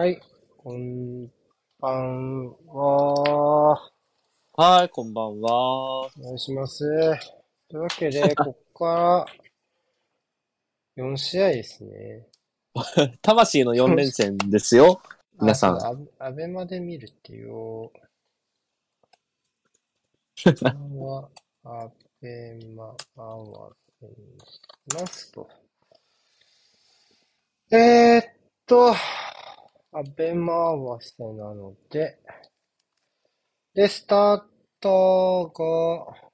はい、こんばんは。はい、こんばんは。お願いします。というわけで、こっから4試合ですね。魂の4連戦ですよ。皆さん。あアベマで見るっていう。は、アベマアワーにしますと。えー、っと、アベマ合わせなので、で、スタートが、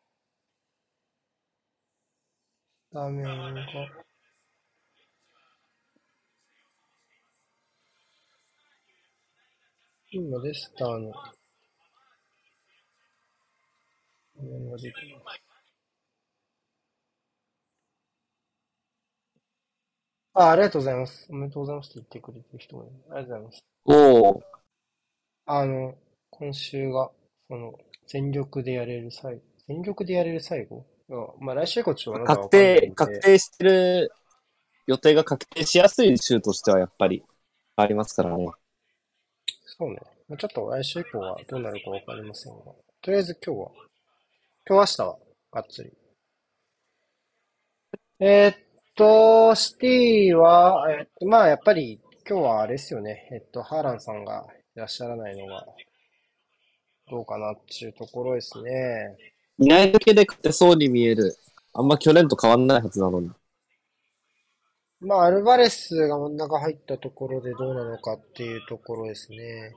画面が、今レスターの画面が出てます。あ、ありがとうございます。おめでとうございますって言ってくれてる人もいる。ありがとうございます。おお。あの、今週が、その、全力でやれる最後。全力でやれる最後？まあ来週以降ちょっと確定、確定してる予定が確定しやすい週としてはやっぱりありますからね。そうね。ちょっと来週以降はどうなるかわかりませんが。とりあえず今日は、今日明日はがっつり。えー、っと、シティは、えっと、まあ、やっぱり、今日はあれですよね。えっと、ハーランさんがいらっしゃらないのが、どうかなっていうところですね。いないだけで勝てそうに見える。あんま去年と変わんないはずなのに。まあ、アルバレスが真ん中入ったところでどうなのかっていうところですね。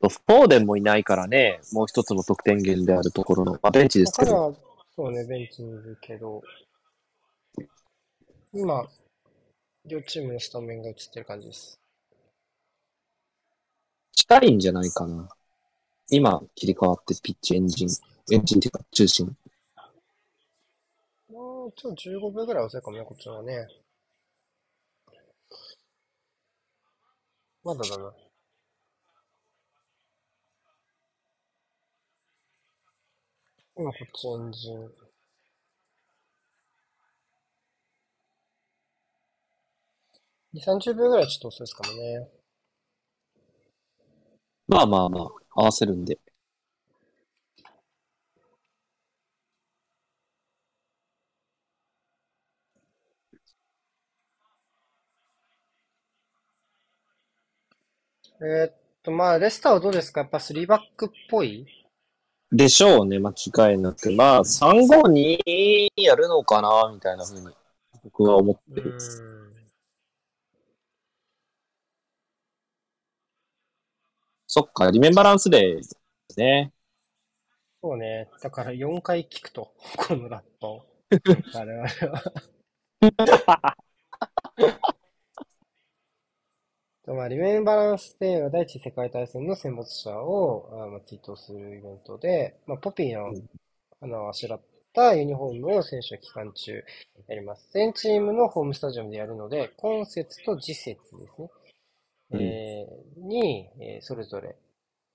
フォーデンもいないからね、もう一つの得点源であるところの、まあ、ベンチですけど。そうね、ベンチにいるけど、今、両チームのスタメンが映ってる感じです。近いんじゃないかな。今、切り替わってピッチエンジン、エンジンっていうか、中心。もう、ちょっと15秒ぐらい遅いかもね、こっちはね。まだだな。今こっちエンジン。2、30秒ぐらいちょっと遅いですかもね。まあまあまあ、合わせるんで。えーっと、まあ、レスターはどうですか？やっぱ3バックっぽい？でしょうね、間違いなく。まあ、3-5-2やるのかな、みたいなふうに、僕は思ってます。そっか、リメンバランスデーですね。そうね。だから4回聞くと、このラップを。我々は まあ、リメンバランスデーは第一次世界大戦の戦没者をあまあ追悼するイベントで、まあ、ポピーの花をあしらったユニフォームを選手は期間中やります。全チームのホームスタジアムでやるので、今節と次節ですね。えー、に、えー、それぞれ、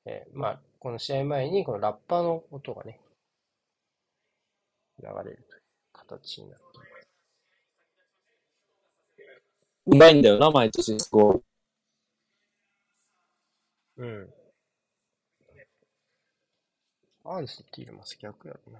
えー、まあ、この試合前にこのラッパーの音がね、流れるという形になっています。うまいんだよな、毎年。うん。アーンスっていうのも逆やろな。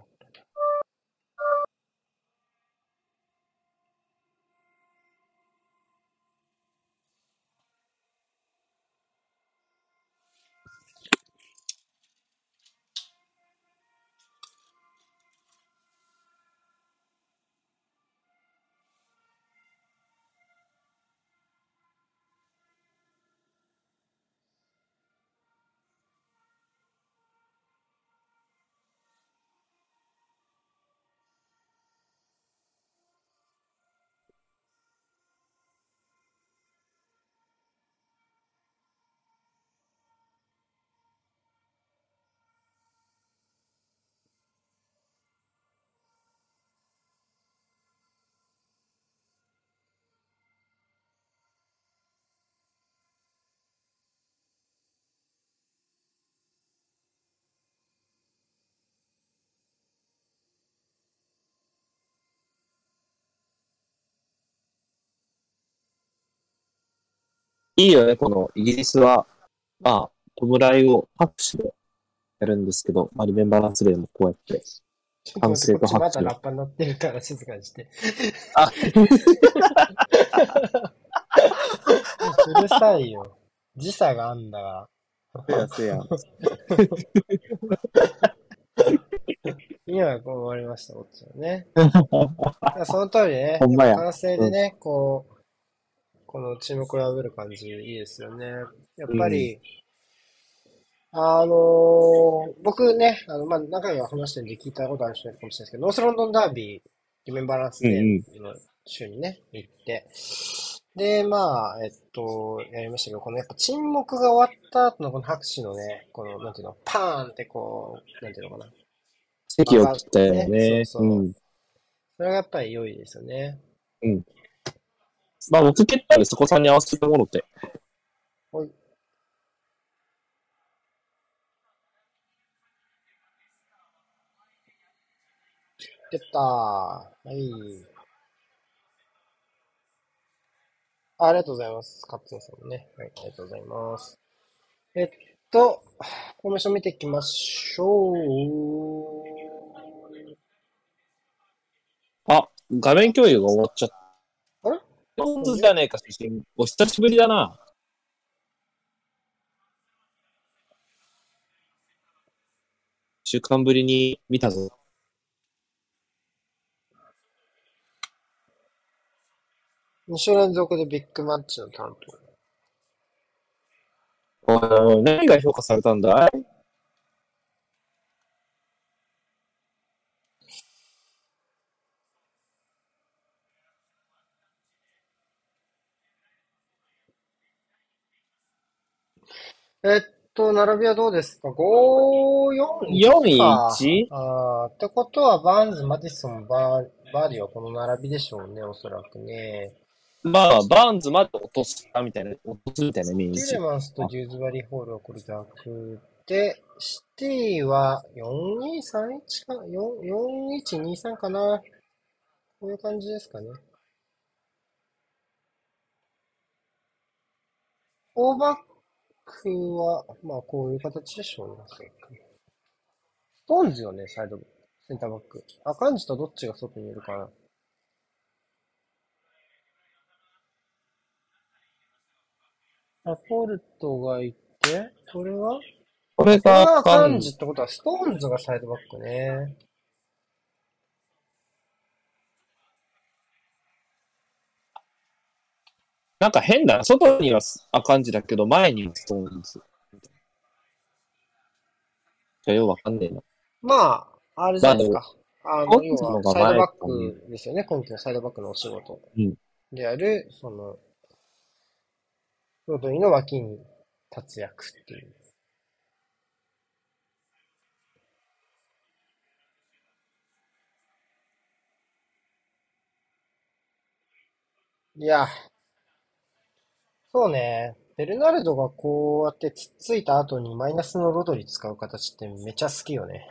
いいよね、このイギリスは、まあ、弔いを拍手でやるんですけど、まあ、リメンバランスデーもこうやって。ちょっと待って、こっちまだラッパになってるから静かにして。あ、うるさいよ。時差があんだから。せやせや。今こう終わりました、こっちはね。その通りね。ほんまや完成でね、こう、この注目を破る感じ、いいですよね。やっぱり、あのー僕ね、あの、まあ、何回か話してるんで聞いたことある人いるかもしれないですけど、ノースロンドンダービー、リメンバランスデーの週にね、行って、で、まあ、えっと、やりましたけど、このやっぱ沈黙が終わった後のこの拍手のね、この、なんていうの、パーンってこう、なんていうのかな。席を切ったよね。そうそううん。それがやっぱり良いですよね。まあ僕蹴ったんでそこさんに合わせてもろて。ほい。出たー。はい。あありがとうございます。カッツンさんもね。はい、ありがとうございます。えっと、フォーメン見ていきましょう。あ、画面共有が終わっちゃった。あれ本当じゃねえか、写真。お久しぶりだな。週間ぶりに見たぞ。2週連続でビッグマッチの担当。何が評価されたんだい？えっと、並びはどうですか ?5、4、4-1あーってことは、バーンズ、マディソン、バー、バーディはこの並びでしょうね、おそらくね。まあ、バーンズまで落としたみたいな、落とすみたいなイメージティレ。マンスとデューズバリーホールはこれ逆で、シティは4231か、4 4123かな。こういう感じですかね。オーバックは、まあこういう形でしょうね。ストーンズよね、サイド、センターバック。アカンジとどっちが外にいるかな。ラポルトがいて、これは？これが、アカンジってことは、ストーンズがサイドバックね。なんか変だな。外にはあ感じだけど、前にはストーンズ。じゃあ、ようわかんねえな。まあ、あれじゃないですか。あの、要は、サイドバックですよね。今季のサイドバックのお仕事うんである、その、ロドリの脇に立つ役っていう。いや、そうね。ベルナルドがこうやってつっついた後にマイナスのロドリ使う形ってめちゃ好きよね。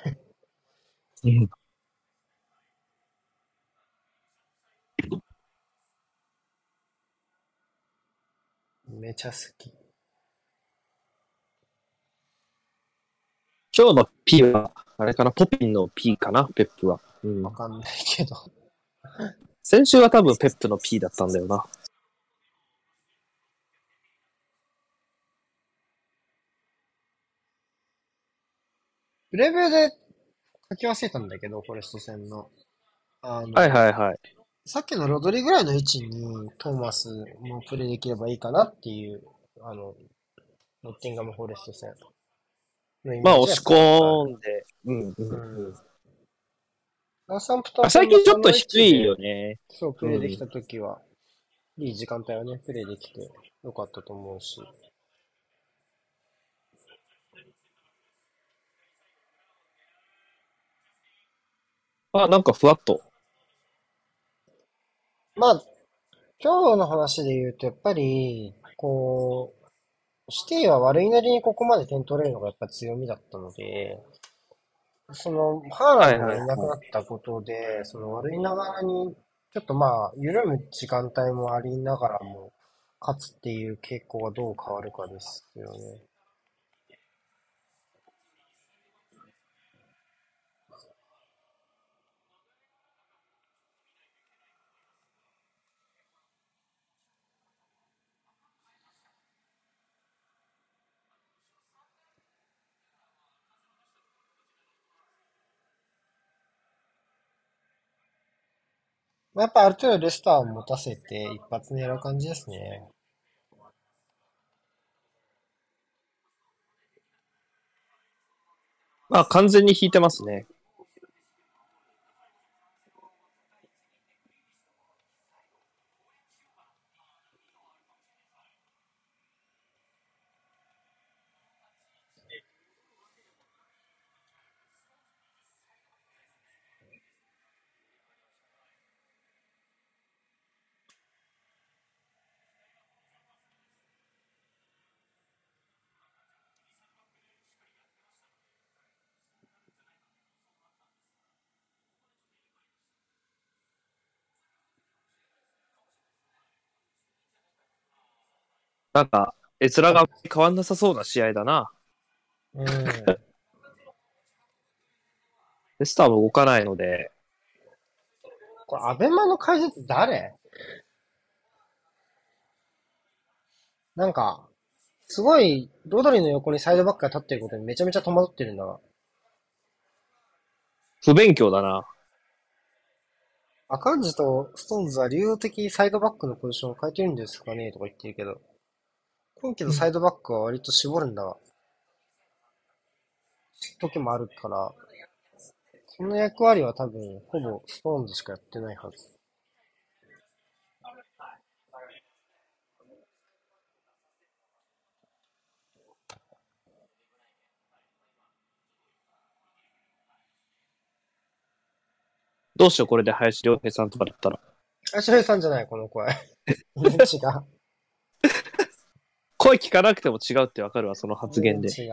めちゃ好き。今日の P は、あれかな、ポピンの P かな、ペップは。うんわ。かんないけど。先週は多分ペップの P だったんだよな。プレビューで書き忘れたんだけど、フォレスト戦の。あの、はいはいはい。さっきのロドリぐらいの位置にトーマスもプレイできればいいかなっていう、あの、ノッティンガム・フォレスト戦のイメージまあ、は押し込んで。うんうんトンあ最近ちょっと低いよね。ね。そう、プレイできたときは、いい時間帯はね、プレイできてよかったと思うし。あ、なんかふわっと。まあ、今日の話で言うと、やっぱり、こう、シティは悪いなりにここまで点取れるのがやっぱ強みだったので、その、ハーランドがいなくなったことで、その悪いながらに、ちょっとまあ、緩む時間帯もありながらも、勝つっていう傾向がどう変わるかですよね。まあ、やっぱある程度レスターを持たせて一発狙う感じですね。まあ、完全に引いてますね。なんか、絵面が変わんなさそうな試合だな。うん。レスターも動かないので、これ、アベマの解説誰？なんか、すごい、ロドリの横にサイドバックが立ってることにめちゃめちゃ戸惑ってるんだが。不勉強だな。アカンジとストーンズは流動的にサイドバックのポジションを変えてるんですかね？とか言ってるけど。今季のサイドバックは割と絞るんだが。時もあるから、その役割は多分、ほぼストーンズしかやってないはず。どうしよう、これで林良平さんとかだったら。あ、白井さんじゃない、この声。違う。声聞かなくても違うってわかるわ、その発言で。違う。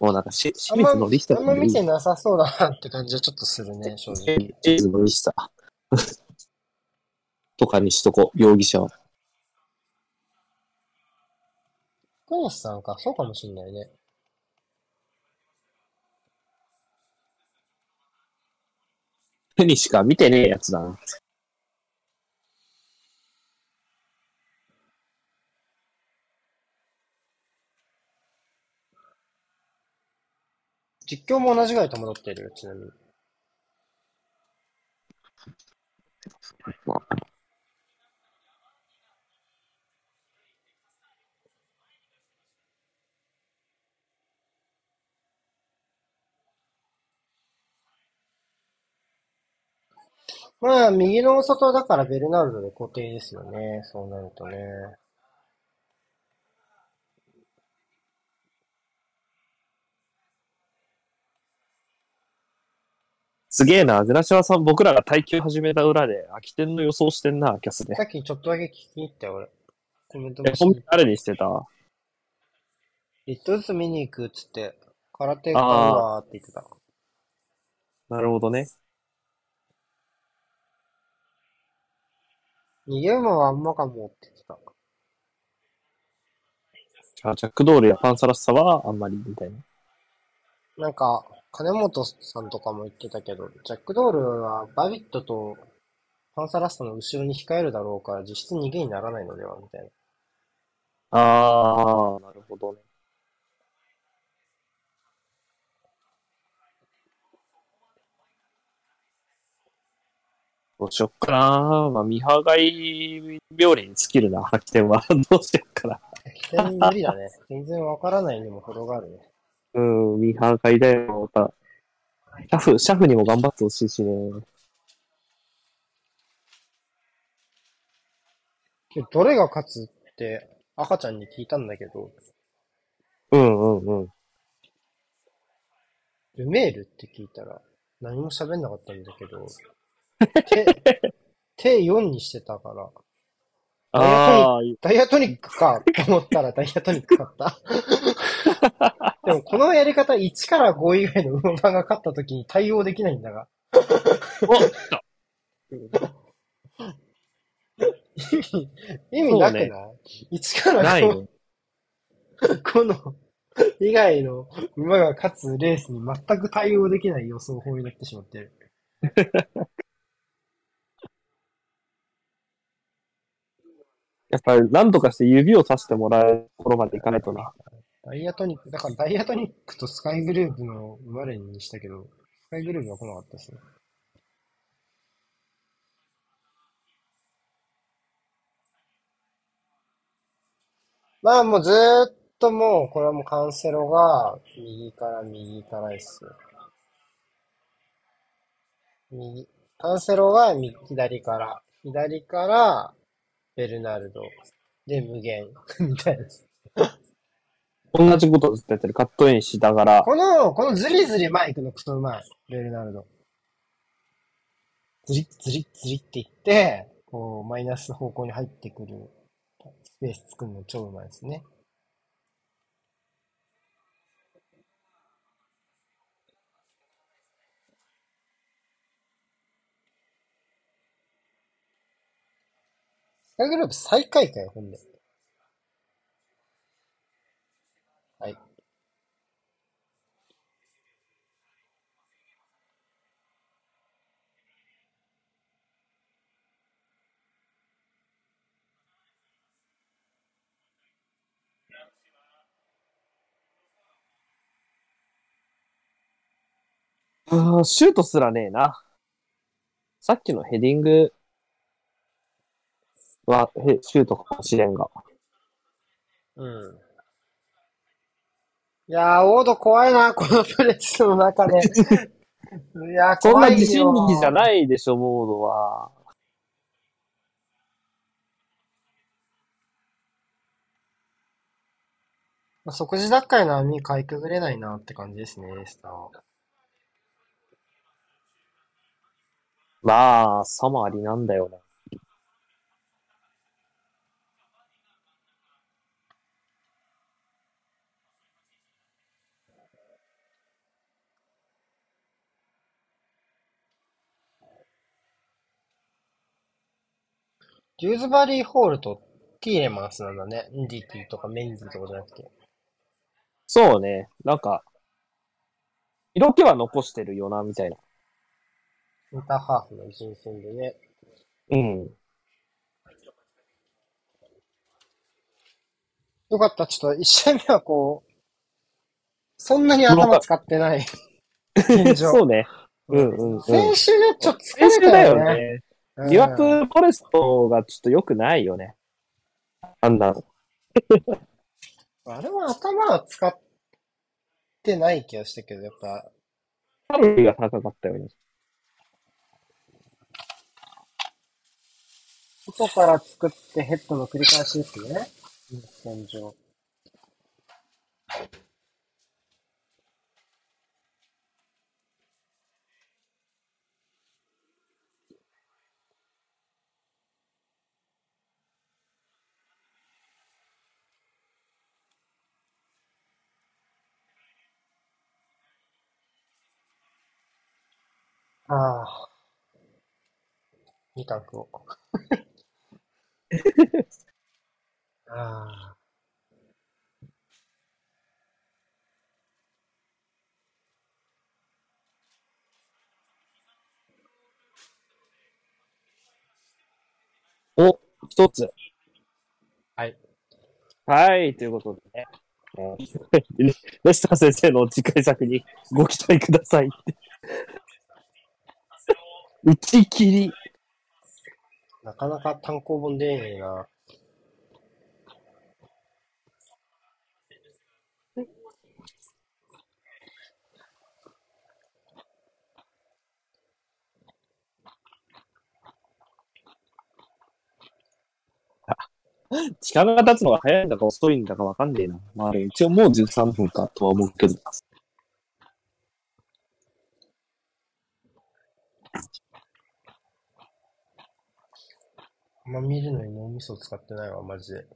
もうなんかし、清水のリスタあんま見てなさそうだなって感じはちょっとするね、正直。清水のリスタ とかにしとこう、容疑者は。福西さんか、そうかもしんないね。手にしか見てねえやつだな。実況も同じぐらい戸惑ってるよ、ちなみに。まあ、右の外だからベルナルドで固定ですよね。そうなるとね。すげえな、グラシワさん、僕らが耐久始めた裏で、空き店の予想してんな、キャスで。さっきちょっとだけ聞きに行ったよ、俺。コメントえ、も本当誰にしてた？一頭ずつ見に行くっつって、空手買うわーって言ってた。なるほどね。逃げ馬はあんまかもって言ってた。あジャックドールやパンサラッサはあんまりみたいな。なんか、金本さんとかも言ってたけど、ジャックドールはバビットとパンサラッサの後ろに控えるだろうから実質逃げにならないのではみたいな。あー、なるほどね。どうしよっかな。まあ、見張がい病理に尽きるな、発見は。どうしよっかな。起点無理だね。全然わからないにも程があるね。うん、見張がいだよ、また。シャフ、シャフにも頑張ってほしいしね。どれが勝つって赤ちゃんに聞いたんだけど、うんうんうん。ルメールって聞いたら何も喋んなかったんだけど、手、手4にしてたから、あー、ダイヤトニックかと思ったらダイヤトニック買った。でもこのやり方1から5以外の馬番が勝った時に対応できないんだが。お来た意味なくない、そ一からないこね。この以外の馬が勝つレースに全く対応できない予想法になってしまってる。やっぱり何とかして指をさしてもらえるところまでいかないとな。ダイヤトニック、だからダイヤトニックとスカイグループの馬連にしたけど、スカイグループは来なかったですね。まあもうずーっともう、これはもうカンセロが右から右からですよ。右、カンセロが右、左から、左からベルナルド、で無限、みたいな。同じことずっとやってる。カットインしながら。この、このズリズリ前行くのクソうまい。ベルナルド。ズリッズリッズリっていって、こう、マイナス方向に入ってくるスペース作るの超うまいですね。スカイグループ最下位かよ、ほんで。はい。あーシュートすらねえな。さっきのヘディングは、へシュートかもしれんが。うん。いやー、オード怖いな、このプレスの中で。いやー、そん怖いよ。な自信力じゃないでしょ、モードは。まあ、即時奪回の網かいくぐれないなって感じですね、レスターは。まあ、さもありなんだよな。デューズバリーホールとティーレマンスなんだね。ンディティとかメンディとかじゃなくて。そうね。なんか、色気は残してるよな、みたいな。インターハーフの人選でね。うん。よかった、ちょっと一試合目はこう、そんなに頭使ってない。現状。そうね。うんうんうん。先週ね、ちょっと疲れ先週だよたよね。疑惑フォレストがちょっと良くないよね。あんなの。あれは頭は使ってない気がしたけど、やっぱ、カロリーが高かったよね。外から作ってヘッドの繰り返しですね。現状。あ あ。みかん食おう。ああ。お、一つ。はい。はい、ということでね。えーレスター先生の次回作にご期待くださいって。打ち切り。なかなか単行本出ねえな。時間が経つのが早いんだか遅いんだかわかんねえな。まあ、一応もう13分かとは思うけど。あんま見るのに脳みそ使ってないわ、マジで。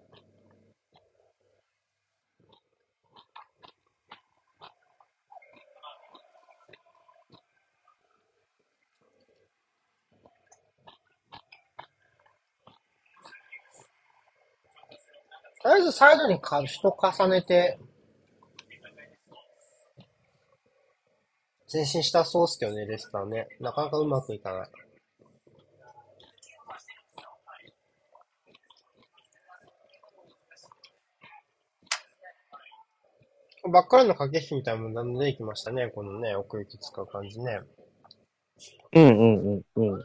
とりあえずサイドにか人重ねて、前進したそうっすけどね、レスターね。なかなかうまくいかない。ばっかりの駆け引きみたいなものでいきましたね。このね、奥行き使う感じね。うんうんうんうん。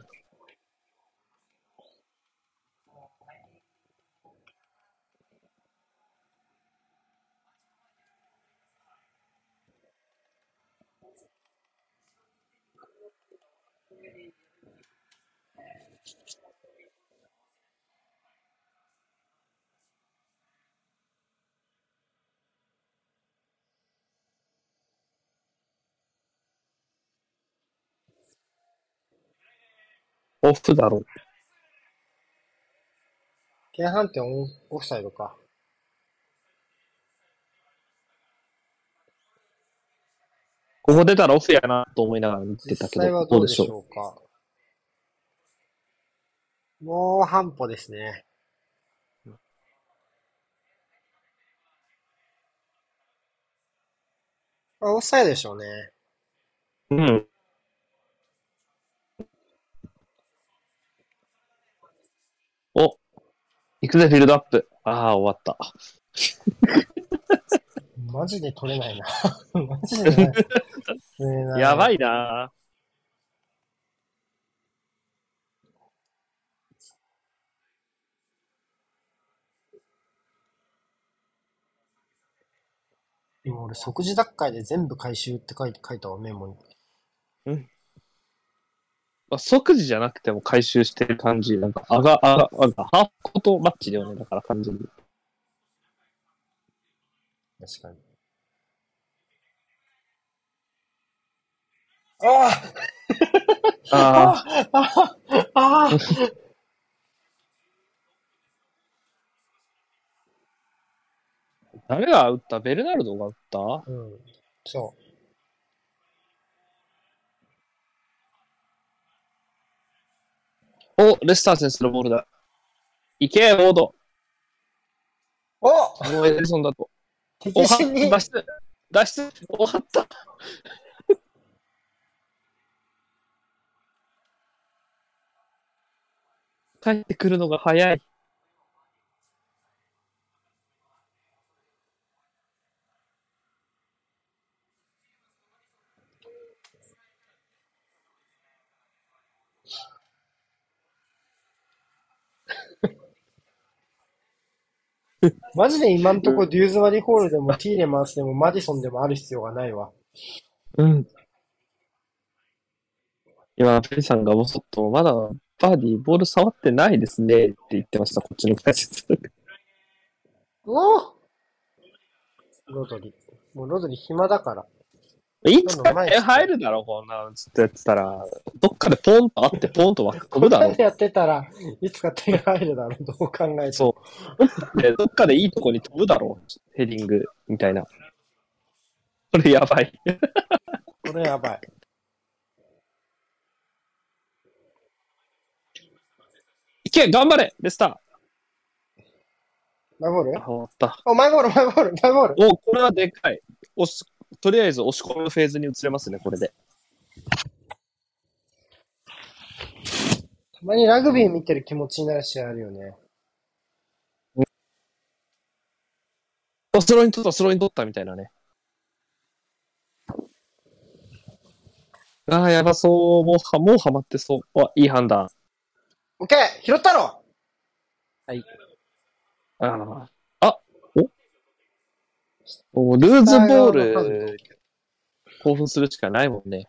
オフだろ。前半ってオンオフサイドか。ここ出たらオフやなと思いながら見て実たけど、どうでどうでしょう？か。もう半歩ですね。あオフサイドでしょうね。う。うん。お、行くぜ、フィールドアップ。ああ、終わった。マジで取れないな。マジで やばいな今俺即時奪回で全部回収って書いて書いたわ、メモに。まあ、即時じゃなくても回収してる感じ。なんか、あが、あが、あが、ハーフコートマッチだよね。だから完全に。確かに。あああ、ああああ誰が打ったベルナルドが打ったうん。そお、レスター選手のボールだ。行け、ウォード。う。おもうエデルソンだと。おは、敵陣に脱出。脱出。終わった。帰ってくるのが早い。マジで今んとこデューズマリホールでもティーレマンスでもマディソンでもある必要がないわ。うん。今、ペリさんがもうちょっと、まだバーディーボール触ってないですねって言ってました、こっちの解説。おおロドリ。もうロドリ暇だから。いつか点入るだろ、こんなのずっとやってたら。どっかでポンとあって、ポンと枠飛ぶだろこんな。んやってたらいつか点入るだろう、どう考えても。そう。で どっかでいいとこに飛ぶだろう。ヘディングみたいな。これやばい。これやばい。いけ頑張れレスタマイボールーあ終わった。お、マイボール、マイボール、マイボール。お、これはでかい。押し、とりあえず押し込むフェーズに移れますね、これで。たまにラグビー見てる気持ちになる試合あるよね。おスローに取った、スローに取ったみたいなね。ああ、やばそう。もうは、もうはまってそう。あ、いい判断。オッケー拾ったろああ。あ、おおルーズボール、興奮するしかないもんね。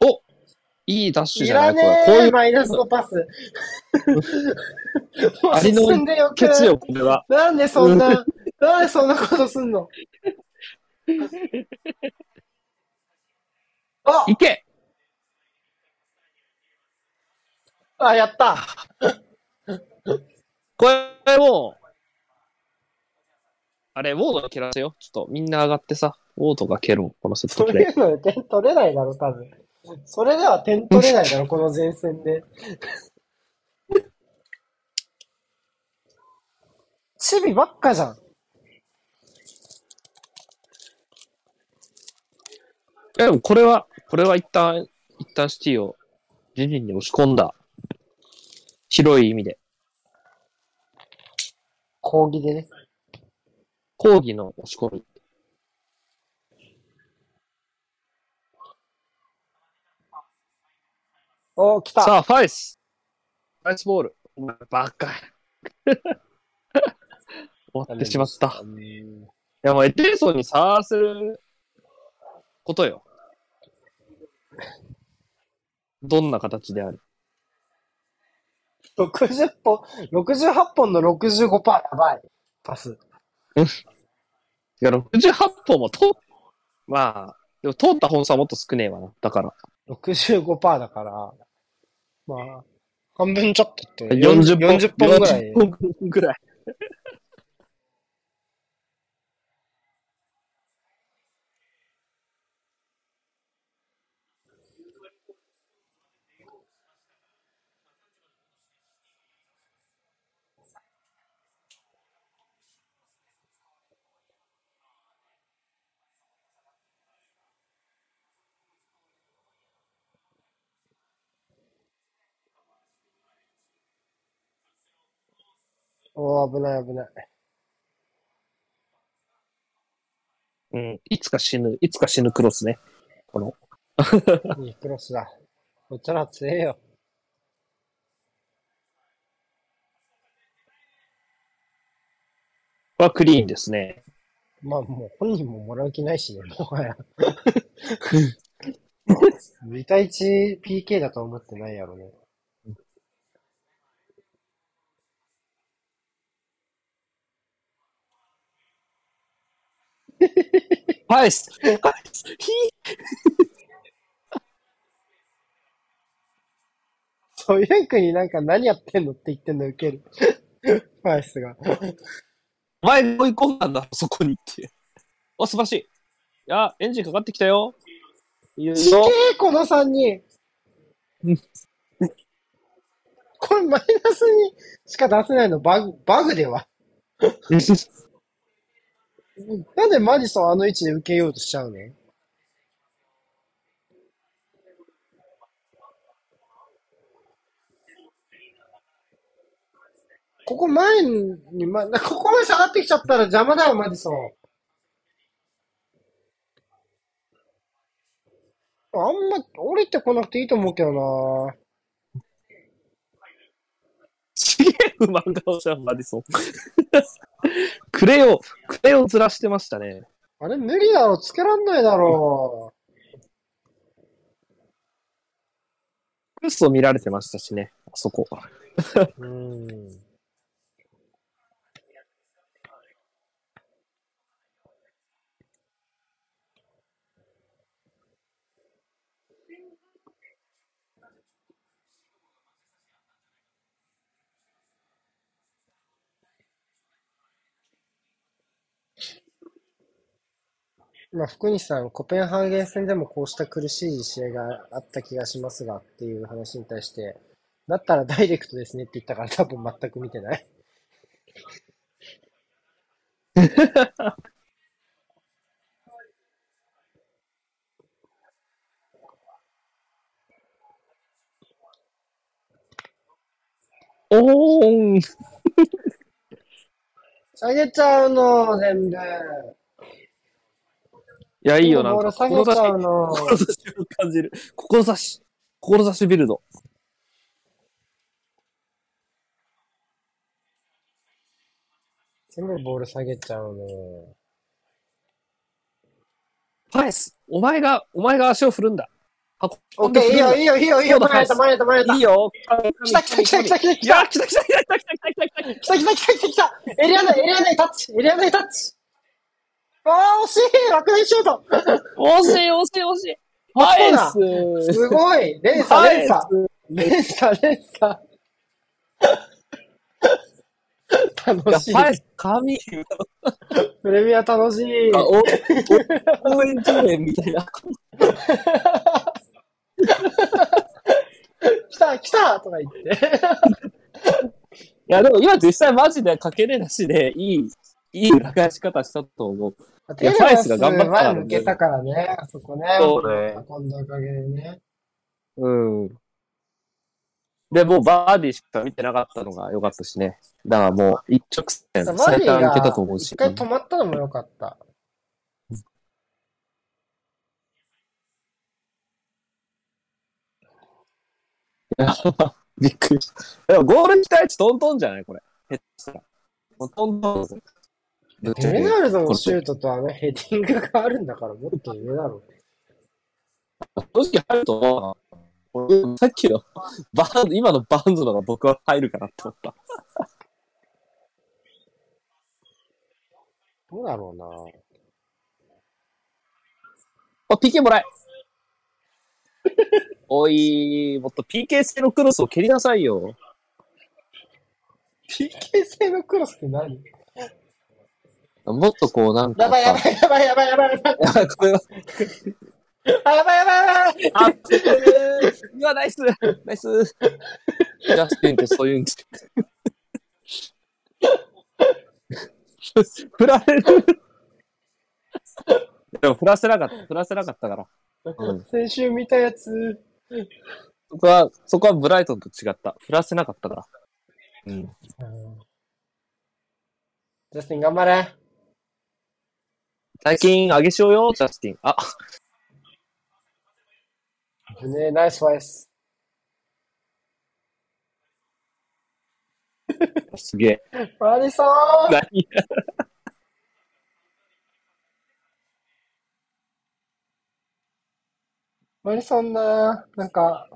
おおいいダッシュいじゃない？これ。こういうマイナスのパス。も うありの進んでよく決よ、これは。なんでそんな、なんでそんなことすんの？あいけあ、やった これもう、あれ、ウォードに蹴らせよ。ちょっとみんな上がってさ、ウォードが蹴ろう。このセットプレイ。いうので点取れないだろ、多分。それでは点取れないだろ、この前線で。守備ばっかじゃん。いや、でもこれは、これは一旦、一旦シティを自陣に押し込んだ。広い意味で。抗議でね。抗議の押し込み。おー、来た。さあ、ファイス。ファイスボール。お前、バカ。終わってしまった。うんいや、もうエテレソンに触らせることよ。どんな形である？60本、68本の65%やばい。パス。いや、68本もと、まあ、でも通った本数はもっと少ねえわな。だから。65%だから、まあ、半分ちょっとって、40 40本本ぐらい。40本ぐらい。おー、危ない危ない。うん。いつか死ぬ、いつか死ぬクロスね。この。いいクロスだ。こっちら強えよ。はクリーンですね。まあもう本人ももらう気ないしね、もはや。2対 1PK だとは思ってないやろね。ファイスファイスヒそういう国なんか何やってんのって言ってんのウケる。ファイスが。お前が追い込んだんだ、そこにって。お、素晴らしい。いや、エンジンかかってきたよ。いいよ。ちげえ、この3人うん。これマイナスにしか出せないのバグ、バグでは。なんでマディソンあの位置で受けようとしちゃうねここ前に、ま、ここまで下がってきちゃったら邪魔だよ、マディソン。あんま降りてこなくていいと思うけどなすげえ不満顔じゃん、マディソン。クレを、クレをずらしてましたね。あれ無理だろ、つけらんないだろ。クロスを見られてましたしね、あそこ。うん。まあ、福西さん、コペンハーゲン戦でもこうした苦しい試合があった気がしますがっていう話に対して、だったらダイレクトですねって言ったから多分全く見てない。おーん。下げちゃうの、全部。いや、いいよ、なんか、ボール下げちゃうの。志を感じる。志。志ビルド。全部ボール下げちゃうの。返す。お前が、お前が足を振るんだ。オッケー、いいよ、いいよ、いいよ、いいよ、前へた、前へた、前へた。いいよ。来た、来た、来た、来た来た来た来た来た来た来た来た。来た、来た、来た、来た、来た。エリア内、エリア内タッチ、エリア内タッチ。あー、惜しい楽年シュート。惜しい惜しい惜しい。あ返す。すごい連鎖、連鎖。連鎖、連鎖。楽しい。神。プレミア楽しい。あ、お、お応援上演みたいな。来た来たとか言って。いや、でも今実際マジでかけれなしでいい、いい裏返し方したと思う。テレファイスが頑張ったからねけたからね、あそこね。そうね運んだおかげでね。うん。で、もうバーディーしか見てなかったのが良かったしね。だからもう一直線、最ー短抜けたがと思うし一。回止まったのも良かった。びっくりした。でもゴール期待値トントンじゃない？これ。ヘッしたら。トントンだぞ。ぶっちゃけレナルドのシュートとあのヘディングがあるんだからもっと上だろ。正直入ると思うさっきのバーンズ、今のバーンズの方が僕は入るかなって思った。どうだろうな。あ、PK もらえおい、もっと PK 制のクロスを蹴りなさいよ。PK 制のクロスって何？もっとこうなんか。やばいやばいやばいやばいやばいやばい。やばい、これは。あやばいやばいやばい。あ、うわ、ナイスナイスジャスティンってそういうんです。振られる。でも振らせなかった、振らせなかったから。うん先週見たやつ。そこは、そこはブライトンと違った。振らせなかったから。うん。ジャスティン頑張れ。最近上げしようよ、ジャスティン。あ、ねナイスファイス。すげえ。マリソン何？マリソンな、なんか、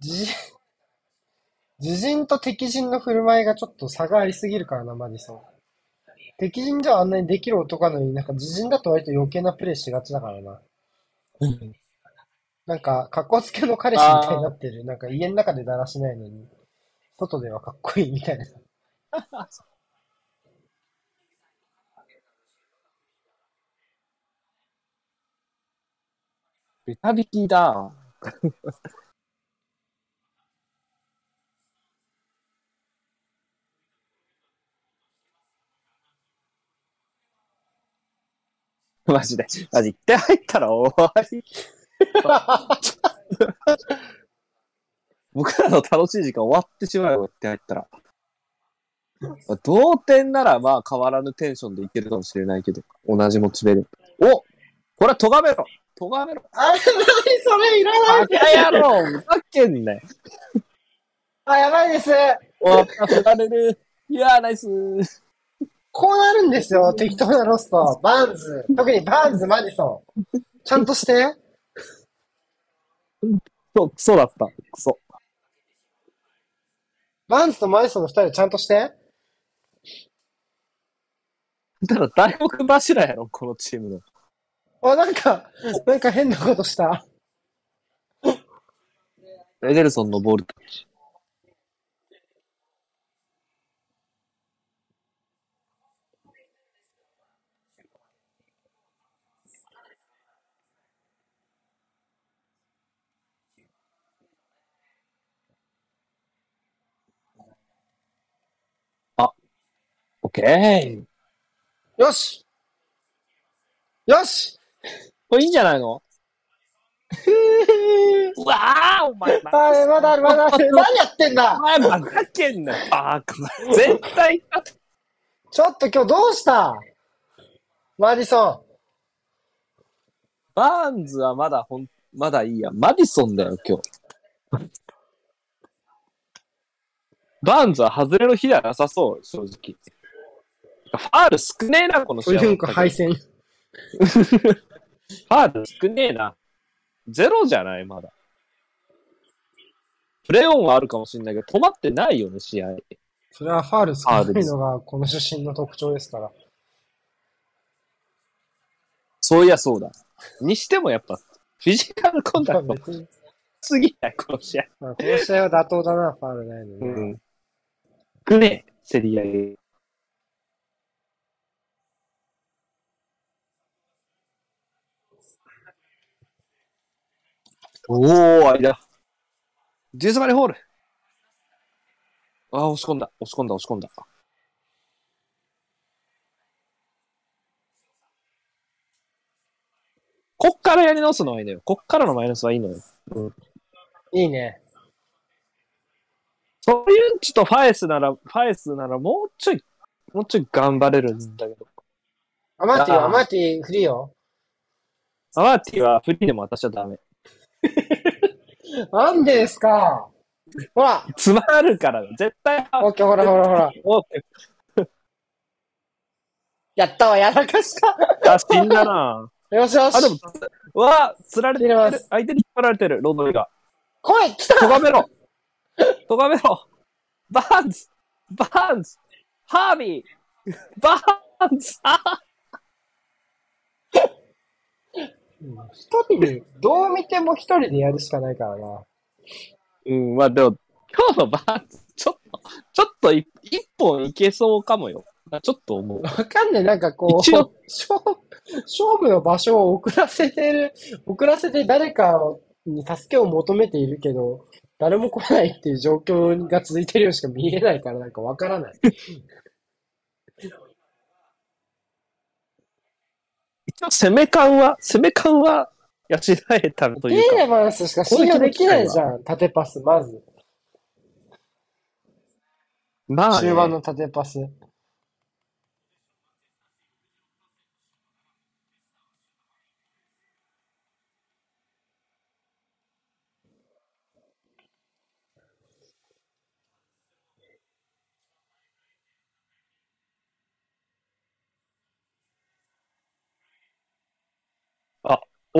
自陣、自陣と敵陣の振る舞いがちょっと差がありすぎるからな、マリソン。敵陣じゃあんなにできる男なのになんか自陣だと割と余計なプレイしがちだからな。なんか、格好つけの彼氏みたいになってる。なんか家の中でだらしないのに、外ではかっこいいみたいな。ベタ引きだ。マジで。マジ、一点入ったら終わり。僕らの楽しい時間終わってしまうよ、一点入ったら。同点ならまあ変わらぬテンションでいけるかもしれないけど、同じモチベで。おこれは咎めろ咎めろあ、なにそれいらないバカ野郎ふざけんなよあ、やばいです。お振られるいやー、ナイスこうなるんですよ、適当なロスト。バーンズ。特にバーンズ、マディソン。ちゃんとして。そう、クソだった。クソ。バーンズとマディソンの二人ちゃんとして。ただ、大黒柱やろ、このチームの。あ、なんか、なんか変なことした。エデルソンのボールタッチ。あ、オッケー。よしよしこれいいんじゃないの？うわーお前、まあ、まだある、まだある。何やってんおだ前、バカけんなよ。バカ。絶対、ちょっと今日どうした？マディソバーンズはまだほん、まだいいや。マディソンだよ、今日。バーンズは外れの日ではなさそう、正直。ファール少ねえな、このン。試合。フユンク敗戦。ファール少ねえな。ゼロじゃない、まだ。プレーオンはあるかもしれないけど、止まってないよね、試合。それはファール少ないのがこの写真の特徴ですから。そういや、そうだ。にしてもやっぱ、フィジカルコンタクトすぎない、この試合。まあ、この試合は妥当だな、ファールないのに。うん。少ねえ。競り合い。おー、間。13番にホール。ああ、押し込んだ。押し込んだ、押し込んだ。こっからやり直すのはいいのよ。こっからのマイナスはいいのよ。いいね。ソユンチとファエスなら、ファエスならもうちょい、もうちょい頑張れるんだけど。アマティ、あーアマティ、フリーよ。アマーティはフリーでも渡しちゃダメ。なんでですか？ほらつまるからだ絶対、オッケー、ほらほらほら。オーケやったわ、やらかした。ー。あ、死んだな。よしよし。あ、でも、うわ釣られて。る相手に引っ張られてる、ロンドリが。来い来たとがめろとがめろバーンズバーンズハービーバーンズあ一人に、どう見ても一人でやるしかないからな。うん、まあでも、今日のバーンズ、ちょっと、ちょっと一一本いけそうかもよ。ちょっと思う。わかんない、なんかこう、一応勝勝負の場所を遅らせてる、遅らせて誰かに助けを求めているけど、誰も来ないっていう状況が続いてるようしか見えないからなんかわからない。一応攻め感は、攻め感は養えたとテいうか。ーレマンスしか信用できないじゃん、縦パス、まず。まあ、ね、中盤の縦パス。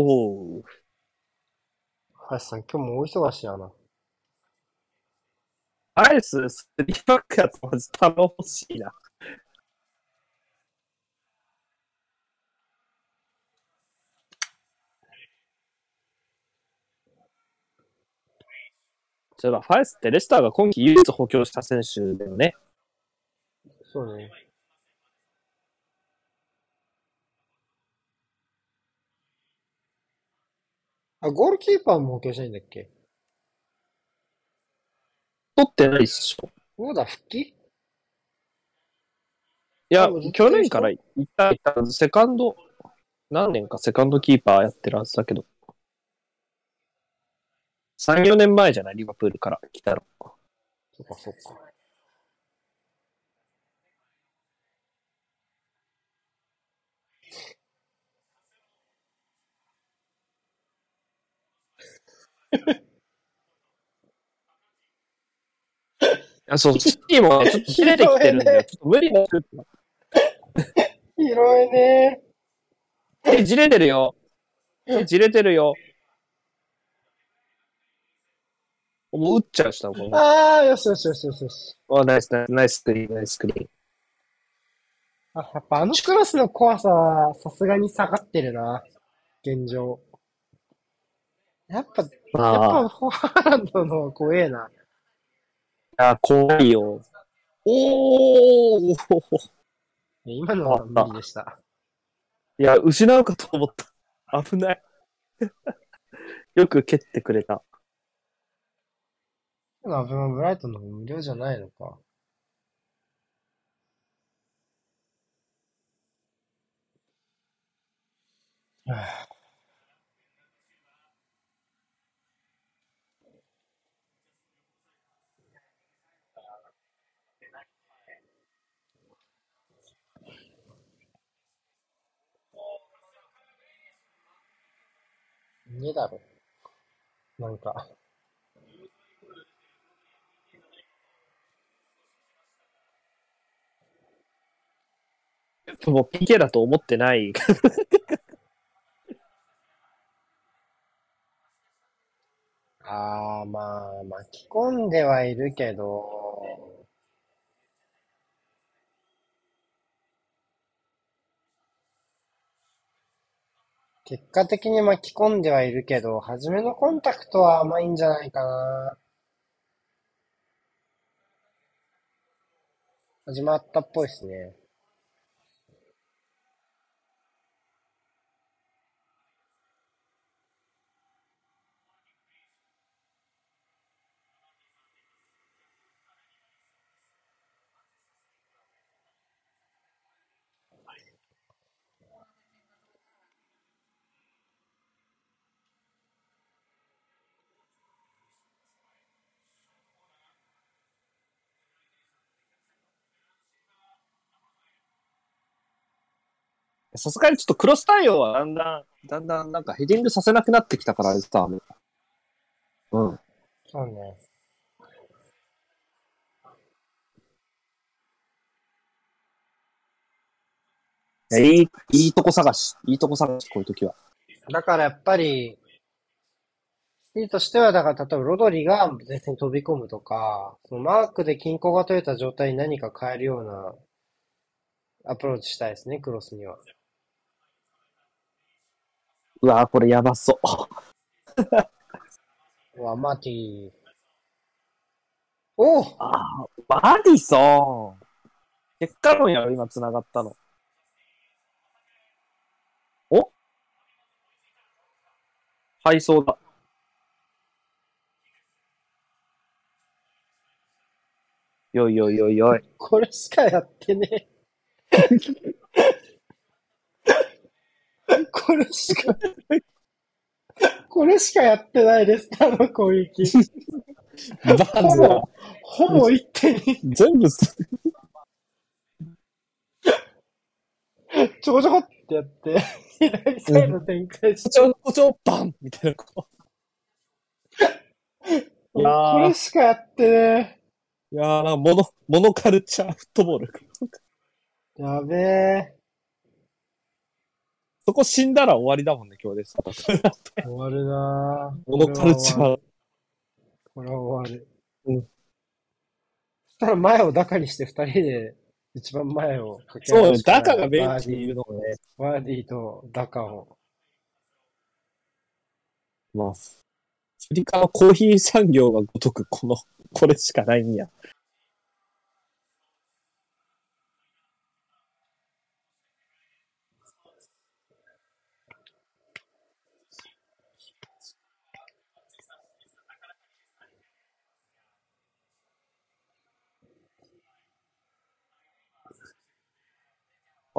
おお。橋さん、今日も大忙しやな。アイス、スリーバックやとまず頼もしいな。そういえば、ファイスってレスターが今季唯一補強した選手だよね。そうね。あ、ゴールキーパーも補強しないんだっけ？取ってないっしょ。そうだ、復帰？いや去年からいた、いた、セカンド、何年かセカンドキーパーやってるはずだけど。3、4年前じゃない？リバプールから来たら。そっかそっか。あ、そう、シティもねちょっと切れてきてるんだよ。ちょっと無理だよ。拾えねえ、じれてるよ。え、じれてるよ。もう打っちゃうしな、こえ。の。ああ、よしよしよしよしよし。あ、ナイス、ナイス、ナイスクリーン、ナイスクリーン。あ、やっぱあのクラスの怖さはさすがに下がってるな。現状。やっぱ、やっああ、ぱフォアハランドの怖えな。あ、怖いよ。おー今のは無理でした。いや、失うかと思った。危ない。よく蹴ってくれた。アブマブライトンの方無料じゃないのか。はあねえだろ。なんか。もう PK だと思ってない。ああ、まあ、巻き込んではいるけど、結果的に巻き込んではいるけど、初めのコンタクトは甘いんじゃないかな。始まったっぽいっすね。さすがにちょっとクロス対応はだんだん、だんだんなんかヘディングさせなくなってきたから、スターも。うん。そうね。いやいい、いいとこ探し。いいとこ探し、こういう時は。だからやっぱり、シティとしては、だから例えばロドリが前線に飛び込むとか、そのマークで均衡が取れた状態に何か変えるようなアプローチしたいですね、クロスには。うわーこれやばそう。うわ、マーティー。おあ、マディソン。結果論やろ、今繋がったの。お？配送だ。よいよいよいよい。これしかやってねえ。これしか、これしかやってないレスターの攻撃。バーンズはほぼ一手に、全部す、ちょこちょこってやって、左サイド展開して、こちょ、こちょ、バンみたいな。こいやーこれしかやってねういやー、なんかモノ、モノカルチャーフットボール。え。やべえ。そこ死んだら終わりだもんね、今日です。終わるなぁ。モノカルチャー。これは終わる。うんそしたら前をダカにして二人で一番前をかけそうね、ダカがベンチにいるのもね。ワーディとダカを。まあ、アフリカのコーヒー産業がごとくこの、これしかないんや。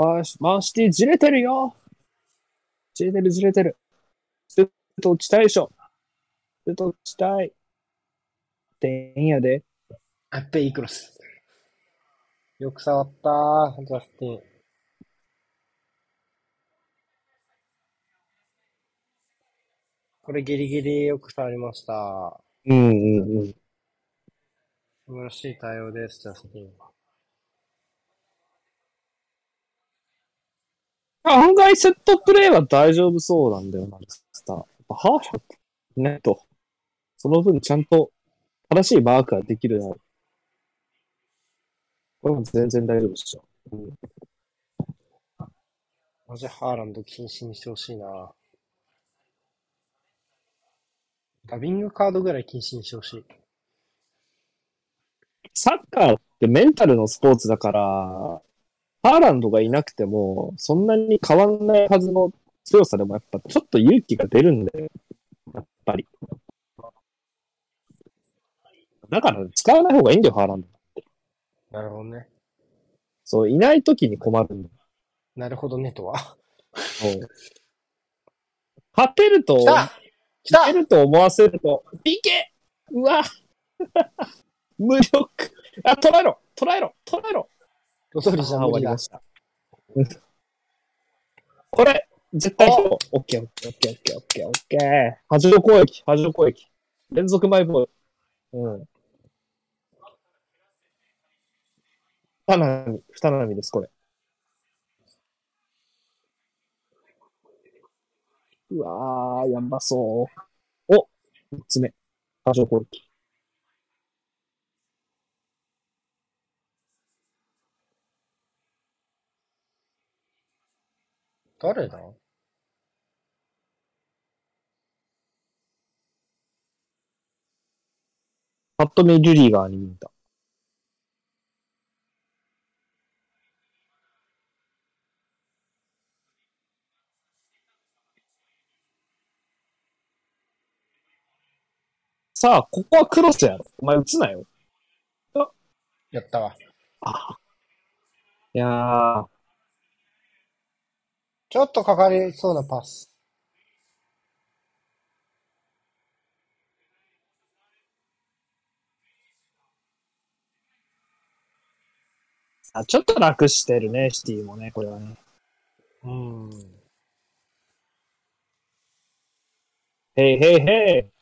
あし、マンシティじれてるよじれてるじれてる。ずっと落ちたいでしょ。ずっと落ちたい。てんやで。あっべ、いいクロス。よく触ったー、ジャスティン。これギリギリよく触りました。うんうんうん。素晴らしい対応です、ジャスティン。案外セットプレーは大丈夫そうなんだよな、スター。やっぱハーフいないと、その分ちゃんと正しいマークができるな。これも全然大丈夫でしょ。うん、マジハーランド禁止にしてほしいな。ダビングカードぐらい禁止にしてほしい。サッカーってメンタルのスポーツだから、ハーランドがいなくても、そんなに変わんないはずの強さでもやっぱちょっと勇気が出るんだよ。やっぱり。だから使わない方がいいんだよ、ハーランド。なるほどね。そう、いない時に困るんだよ。なるほどねとは。勝てると、勝てると思わせると、いけうわ 無力あ、捉えろ捉えろ捉えろロドリじゃあ無理だ終わりま。した。これ、絶対オッケーオッケーオッケーオッケーオッケーオッケー。波状攻撃、波状攻撃。連続マイボール。うん。二波、二波です、これ。うわー、やばそう。お三つ目。波状攻撃。誰だ？パッと見ュリガーに見えた。さあ、ここはクロスやろ。お前打つなよ。やったわ。ああいやー、ちょっとかかりそうなパス。あちょっと楽してるね、シティもね、これはね。うん。へいへいへい。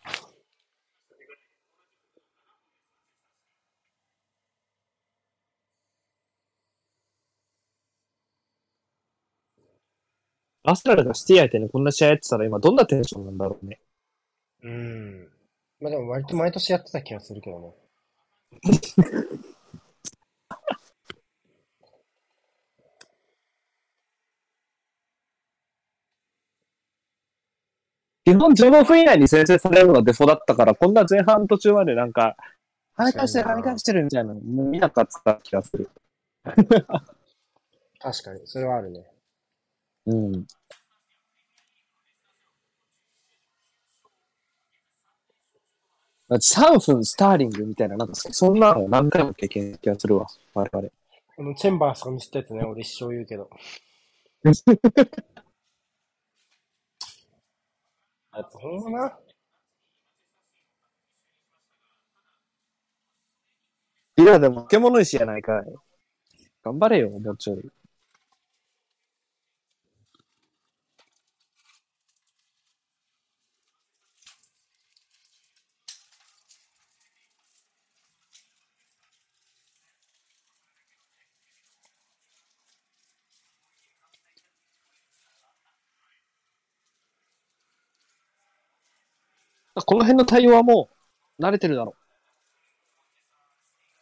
アストラルがシティ相手にこんな試合やってたら今どんなテンションなんだろうね。うん。まあでも割と毎年やってた気がするけどね。基本15分以内に先制されるのがデフォだったから、こんな前半途中までなんか、跳ね返してる、跳ね返してるみたいなの見なかった気がする。確かに、それはあるね。うん。だって3分スターリングみたいな、なんかそそんなの何回も経験した気がするわ、我々。あの、チェンバースが見せたやつね、俺一生言うけど。あいつほんまな。いや、でも、獣石やないかい。頑張れよ、もうちょい。この辺の対応はもう、慣れてるだろ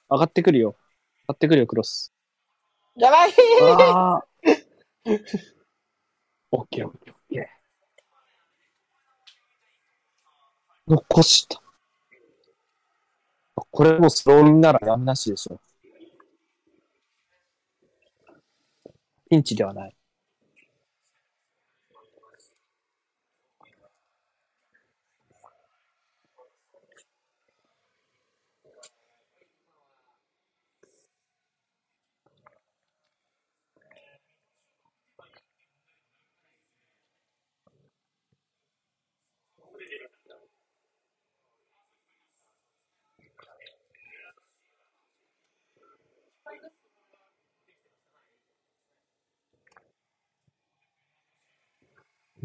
う。上がってくるよ。上がってくるよ、クロス。やばい。オッケーオッケーオッケー。残した。これもスローインならやんなしでしょ。ピンチではない。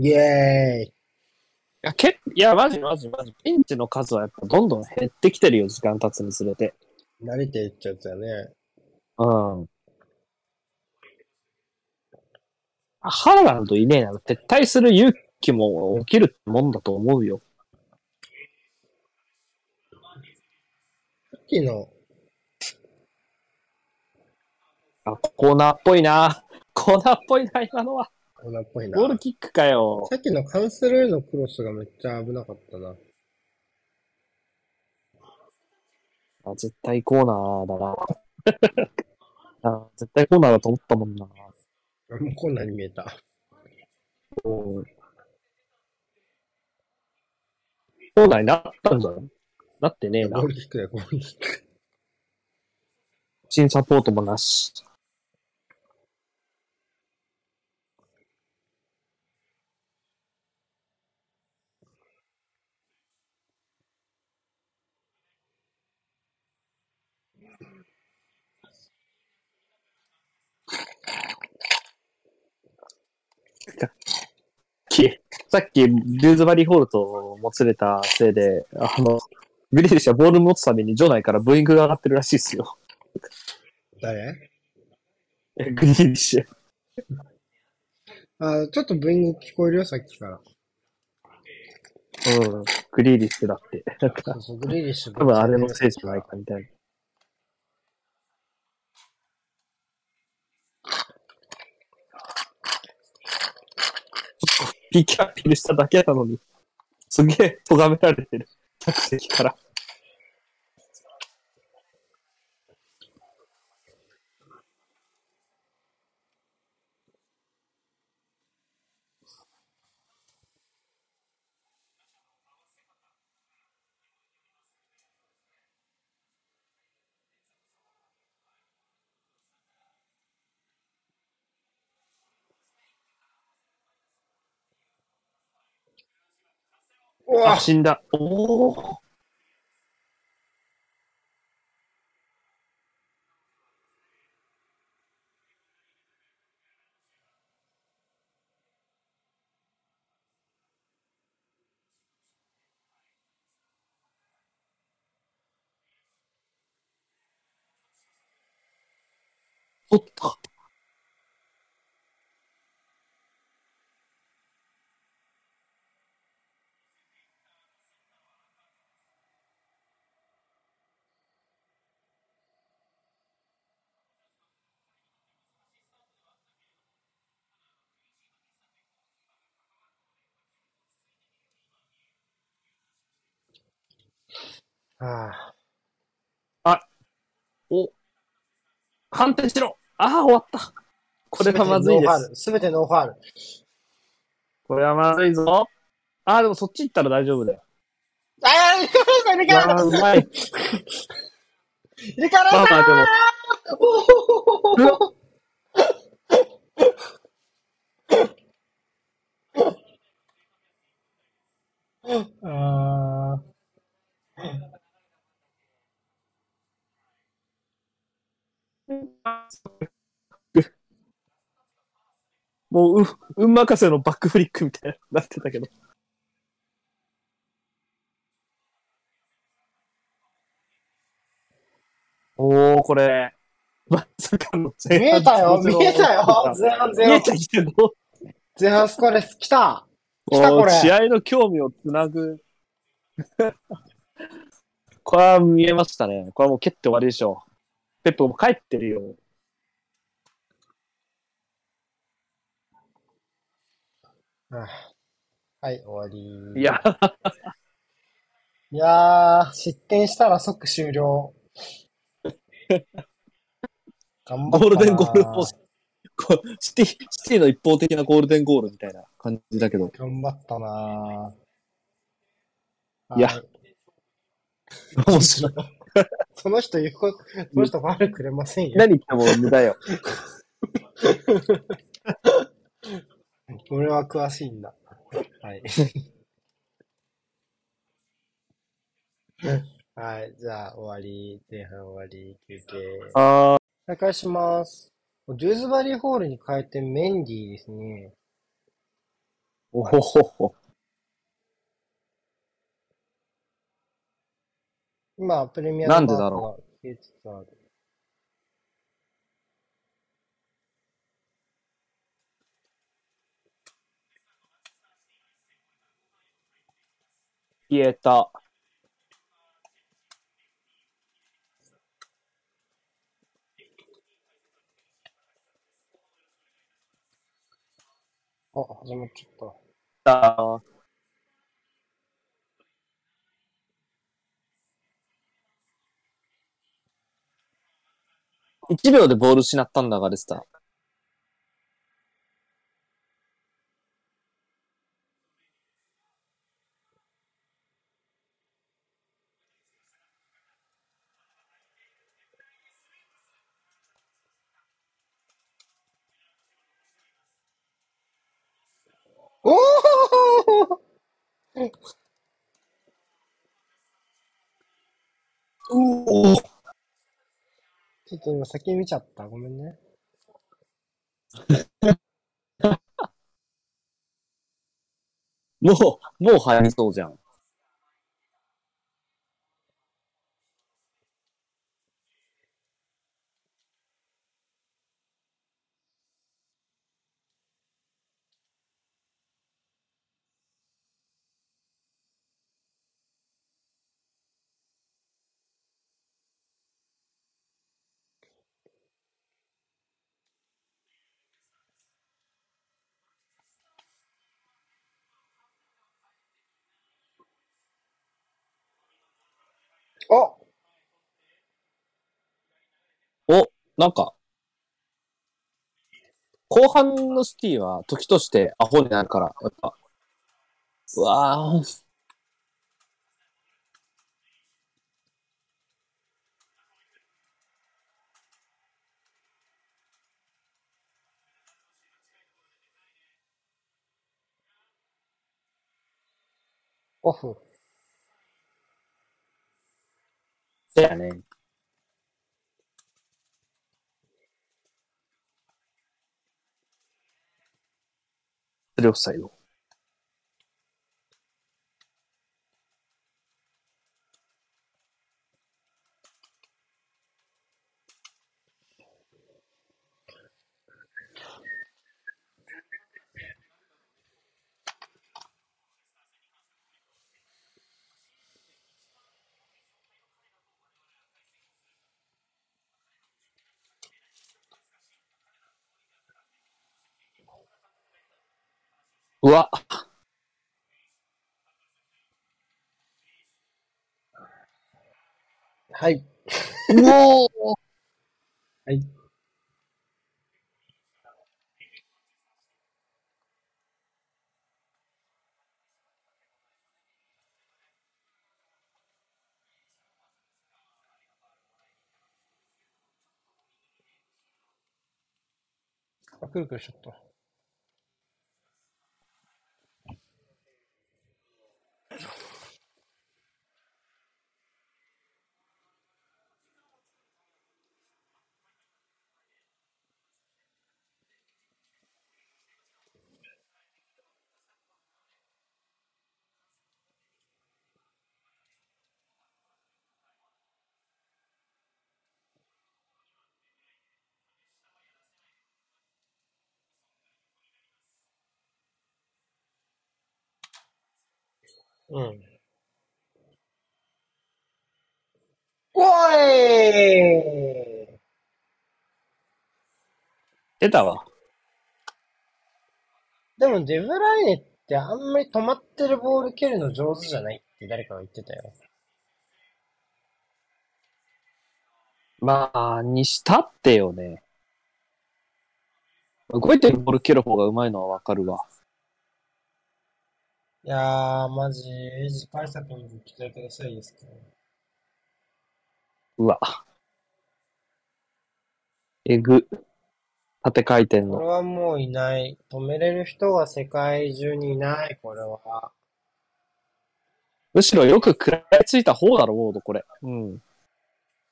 イエーイ。いや、けいや、マジマジマジ。ピンチの数はやっぱどんどん減ってきてるよ、時間経つにつれて。慣れていっちゃうやつやね。うん。ハーランドいねえなら撤退する勇気も起きるもんだと思うよ。さっきの、あ、コーナーっぽいな。コーナーっぽいな、今のは。コーナーっぽいなゴ。ールキックかよ。さっきのカンセルへのクロスがめっちゃ危なかったな。あ絶対コーナーだな。あ絶対コーナーだと思ったもんな。あもうこんなに見えた。うんコーナーになったんじゃない？なってねえなゴー。ルキックだよ、ゴールキック。新サポートもなし。きさっき、ルーズバリーホールともつれたせいで、あの、グリーリッシュはボール持つたびに場内からブーイングが上がってるらしいですよ。誰？えグリーリッシュ。あ、ちょっとブーイング聞こえるよ、さっきから。うん。グリーリッシュだって。そうそう、グリーリッシュ。多分あれのせいじゃないかみたいな。ピキアピールしただけなのに、すげえ咎められてる。客席から。あ、死んだ。おお。取った。あお。判定しろ。ああ、終わった。これはまずいです。すべてノーファール。これはまずいぞ。ああ、でもそっち行ったら大丈夫だよ。ああ、入れ替わいやーうまい。入れ替わられたまあまあでも、もう、う、運任せのバックフリックみたいになってたけど。おー、これ、まさかのー見えたよ0-0見えたよ前半見前半えたけど、前半スコアレス来た来たこれ試合の興味をつなぐ。これは見えましたね。これはもう蹴って終わりでしょう。ペップも帰ってるよ。あはい、終わり。いや、いやー、失点したら即終了。頑張ったなゴールデンゴールポスト。シティ、シティの一方的なゴールデンゴールみたいな感じだけど。頑張ったなーいやはい面白い。その人言うこと、その人ファウルくれませんよ。何言っても無駄よ。俺は詳しいんだ。はい。はい、じゃあ終わり。前半終わり。休憩。あ再開します。ドゥーズバリーホールに変えてメンディーですね。おほほほ。今、プレミアなんでだろう。消えつつある。消えた。あ、始まっちゃった。あ1秒でボール失ったんだが、レスタおおおおちょっと今先見ちゃった。ごめんね。もう、もう流行りそうじゃん。おお、なんか、後半のシティは時としてアホになるから、やっぱ。うわぁ。オフ。そうやね。それオフサイド。うわ、はい。うおーはい。あ、くるくるしちゃった。うん。おい出たわ。でもデブライネってあんまり止まってるボール蹴るの上手じゃないって誰かが言ってたよ。まあ、にしたってよね。動いてるボール蹴る方が上手いのはわかるわ。いやー、マジ、次回作にご期待くださいですかうわ。えぐ。縦回転の。これはもういない。止めれる人が世界中にいない、これは。むしろよく食らいついた方だろ、ウォード、これ。うん。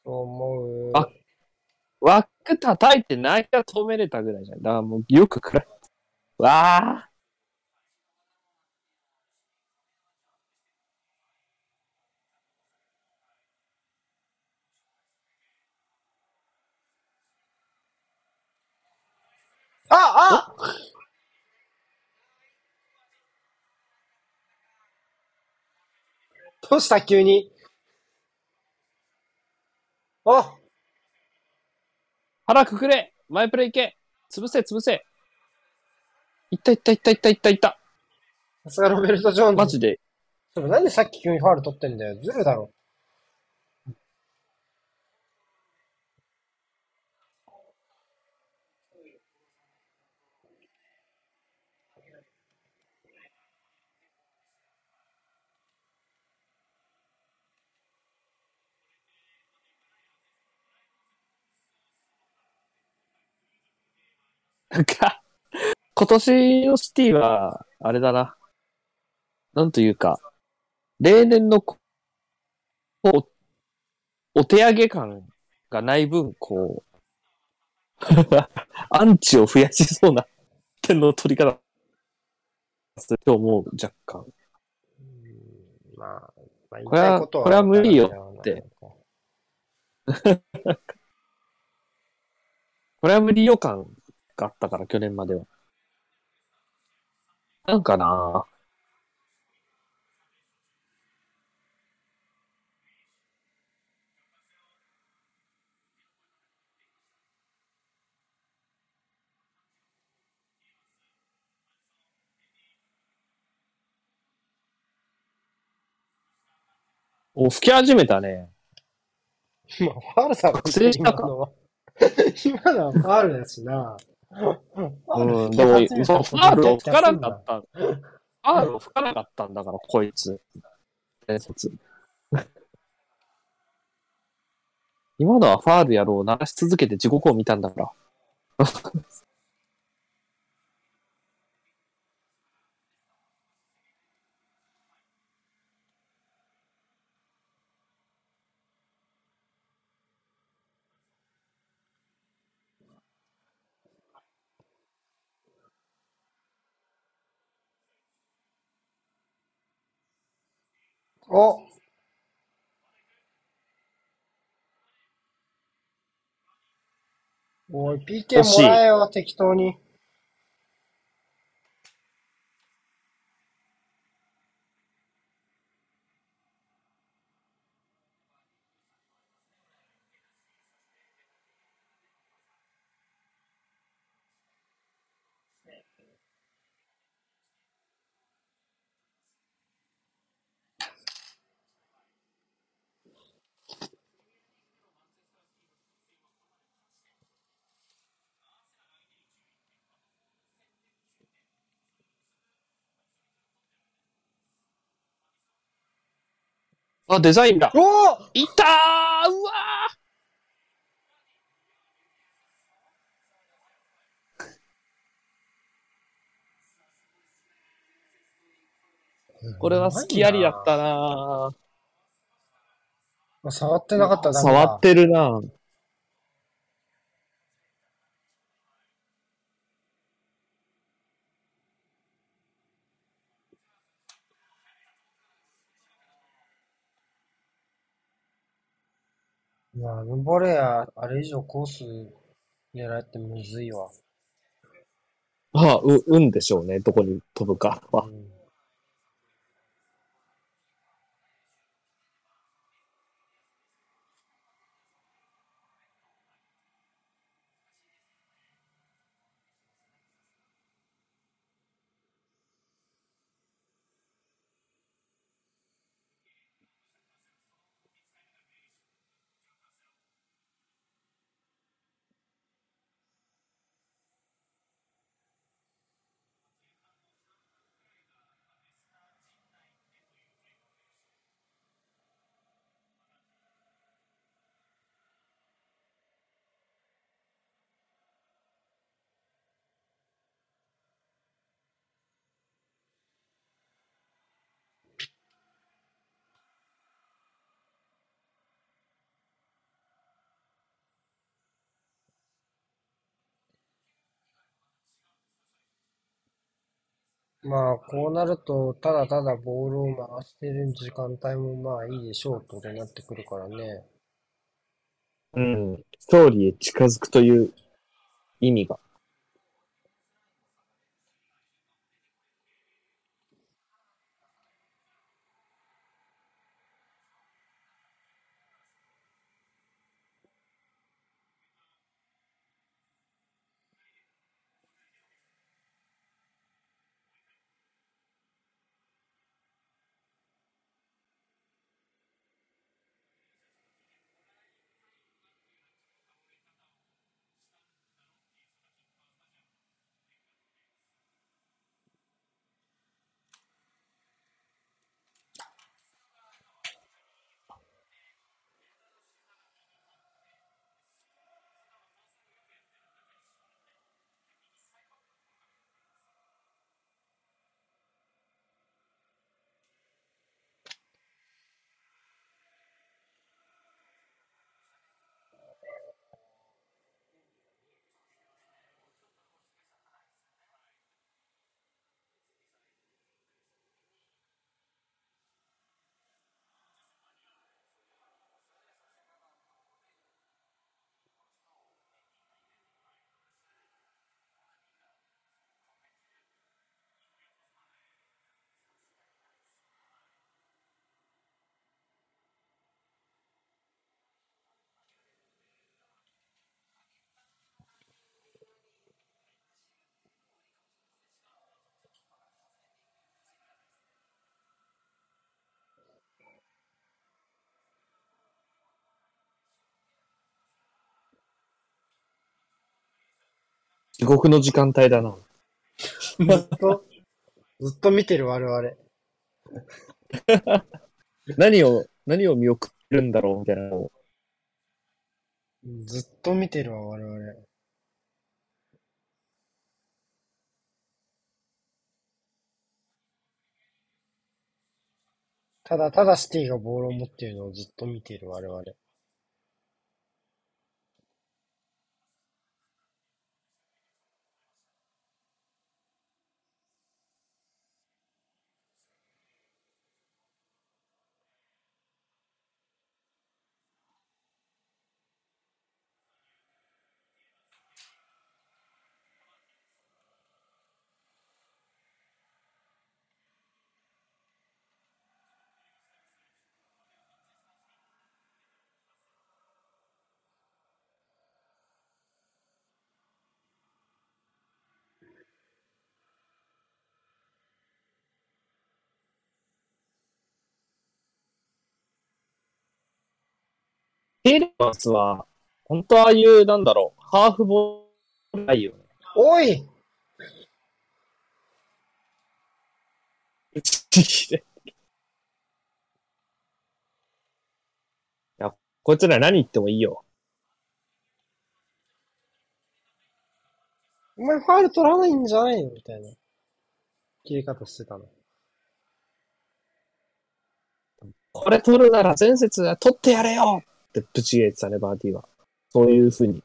そう思う。あ枠叩いて内野止めれたぐらいじゃん。だからもうよく食らい。わあ。ああどうした急に？あ腹くくれ前プレイ行け潰せ、潰せいったいったいったいったいったいった。さすがロベルト・ジョーンズ。マジで。でもなんでさっき急にファール取ってんだよ。ずるだろ。なんか、今年のシティは、あれだな。なんというか、例年のこう、お手上げ感がない分、こう、アンチを増やしそうな点の取り方すると思う、若干。うんまあ、まあ、これはここれは無理よって これは無理予感があったから、去年までは。なんかなお、吹き始めたね。まあ、ファールさ、覚醒したか今のは。今のはファールだしな。うん、でも、そうファールを吹かなかった。ファールを吹かなかったんだから、こいつ。伝説。今のはファールやろう鳴らし続けて地獄を見たんだから。おおい、PK もらえよ、適当に。あ、デザインだ。おいったー！うわー！これは好きありだったなな。触ってなかったらダメだ。触ってるないや、ヌボレア、あれ以上コース狙えってむずいわ。あ、う、運でしょうね。どこに飛ぶかは。うんまあ、こうなると、ただただボールを回してる時間帯もまあいいでしょうってことなってくるからね。うん。ストーリーへ近づくという意味が。地獄の時間帯だな。ずっと、ずっと見てる我々。何を、何を見送るんだろうみたいなのを。ずっと見てるわ我々。ただただシティがボールを持っているのをずっと見ている我々。テレマンスは、本当ああいう、なんだろう、ハーフボールないよね。おい いや、こいつら何言ってもいいよ。お前ファウル取らないんじゃないの？みたいな。切り方してたの。これ取るなら前節は取ってやれよってぶち切れてたね、バーティーは。そういう風に、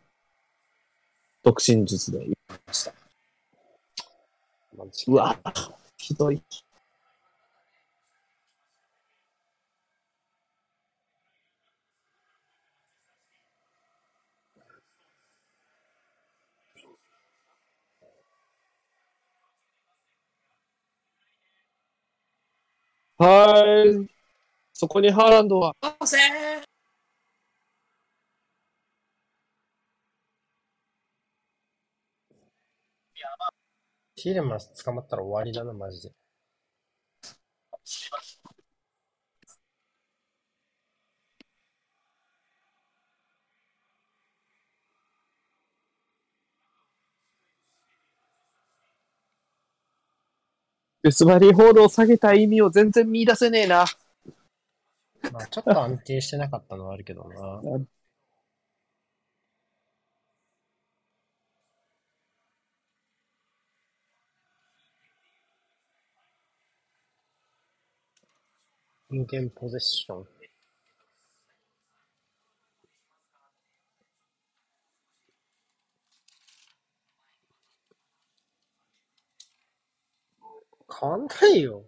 独身術で言いました。うわ、ひどい。はーい。そこにハーランドは、ティーレマンス捕まったら終わりだな、マジで。デスバリーホールを下げた意味を全然見出せねえな。まあ、ちょっと安定してなかったのはあるけどな。人間ポゼッション。変わんないよ。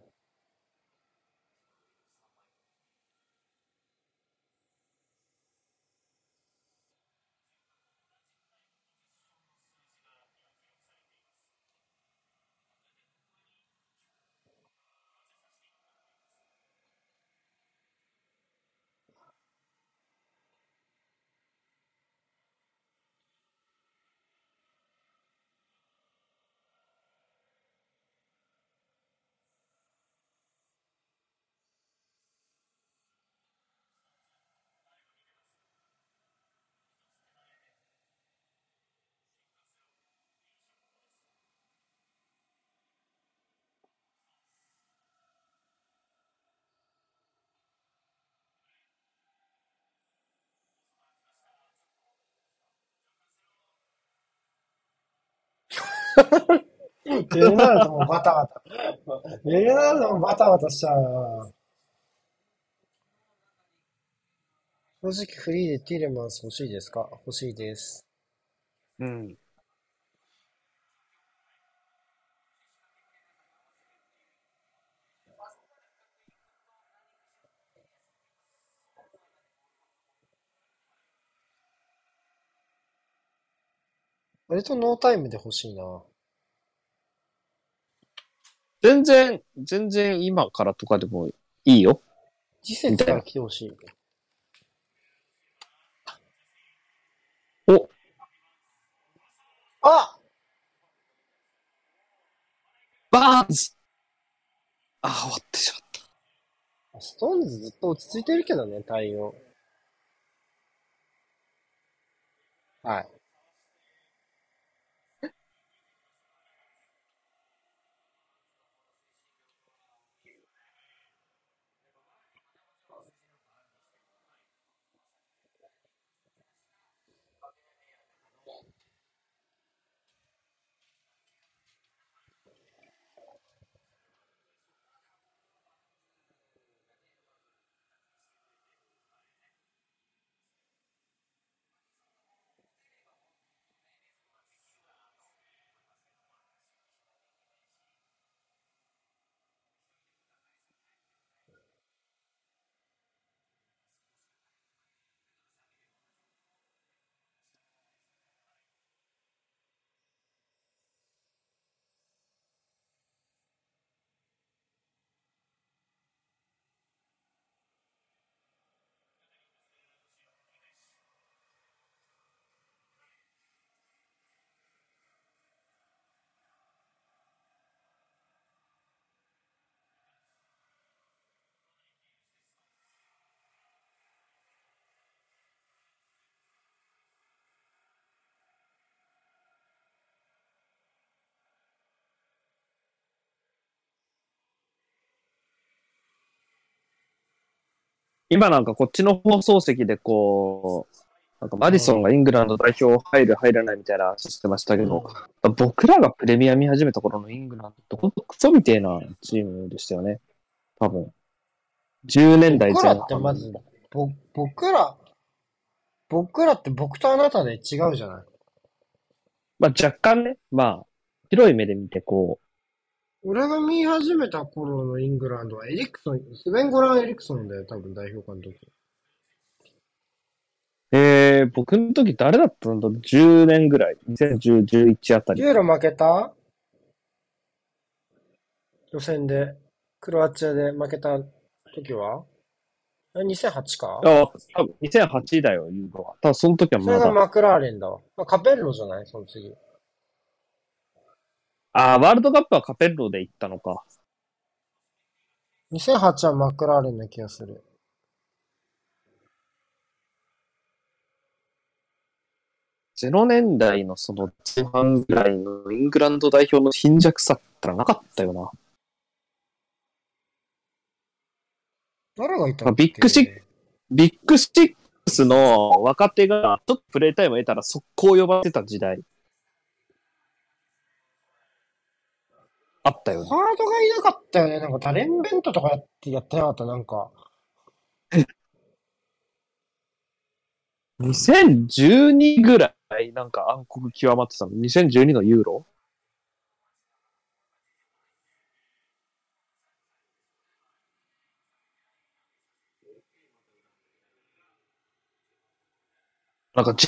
ベルナルドもバタバタ。ベルナルドもバタバタしちゃうな。正直フリーでティレマンス欲しいですか？欲しいです。うん。割とノータイムで欲しいな。全然、全然今からとかでもいいよ。次節から来てほしい。お、あバーンズあ、終わってしまった。ストーンズずっと落ち着いてるけどね、対応。はい。今なんかこっちの放送席でこう、なんかマディソンがイングランド代表入る入らないみたいな話してましたけど、僕らがプレミア見始めた頃のイングランドってほんとクソみてえなチームでしたよね。多分。10年代僕ら前半。ってまず、ぼ、僕ら、僕らって僕とあなたで違うじゃないまあ若干ね、まあ、広い目で見てこ俺が見始めた頃のイングランドはエリクソン、スベン・ゴラン・エリクソンだよ、多分代表監督。う、えー、僕の時誰だったんだ ?10 年ぐらい。2010、11あたり。ユーロ負けた？予選で、クロアチアで負けた時は？あ ?2008 か？あ、多分2008だよ、ユーロは。多分その時はそまだ。れがマクラーレンだわ。あカペッロじゃない？その次。あー、ワールドカップはカペッロで行ったのか。2008はマクラーレンな気がする。0年代のその前半ぐらいのイングランド代表の貧弱さったらなかったよな。誰がいたまあビッグシッビッグシックスの若手がちょっとプレイタイムを得たら速攻呼ばれてた時代。あったよね。ハードがいなかったよね。なんかタレンベントとかやって、やってなかった、なんか。2012ぐらいなんか暗黒極まってたの？2012のユーロ？なんかジ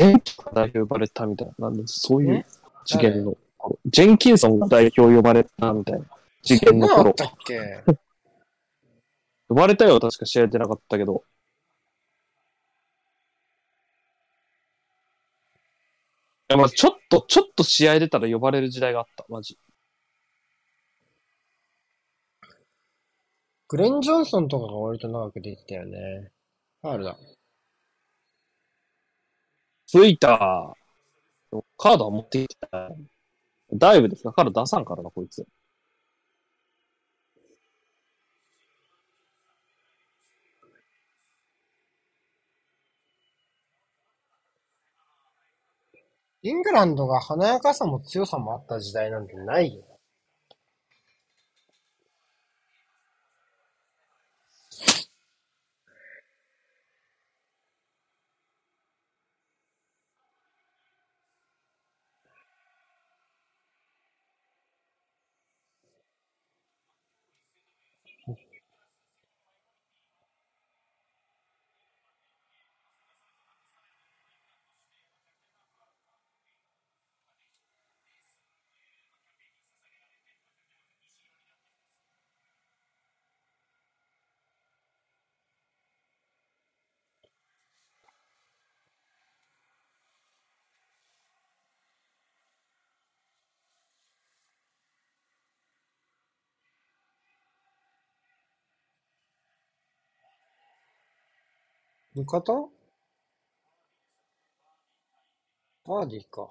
ェンキンソンが代表呼ばれたみたいな。なんでそういうえ？次元の頃。ジェンキンソンが代表呼ばれたみたいな次元の頃そんなのあっ。たっけ？呼ばれたよ、確か試合出なかったけど。いや、まあちょっと、ちょっと試合出たら呼ばれる時代があった、マジ。グレン・ジョンソンとかが割と長く出てたよね。ファールだ。ついた。カードは持ってきてない。ダイブですか？カード出さんからな、こいつ。イングランドが華やかさも強さもあった時代なんてないよ。味方バーディーか。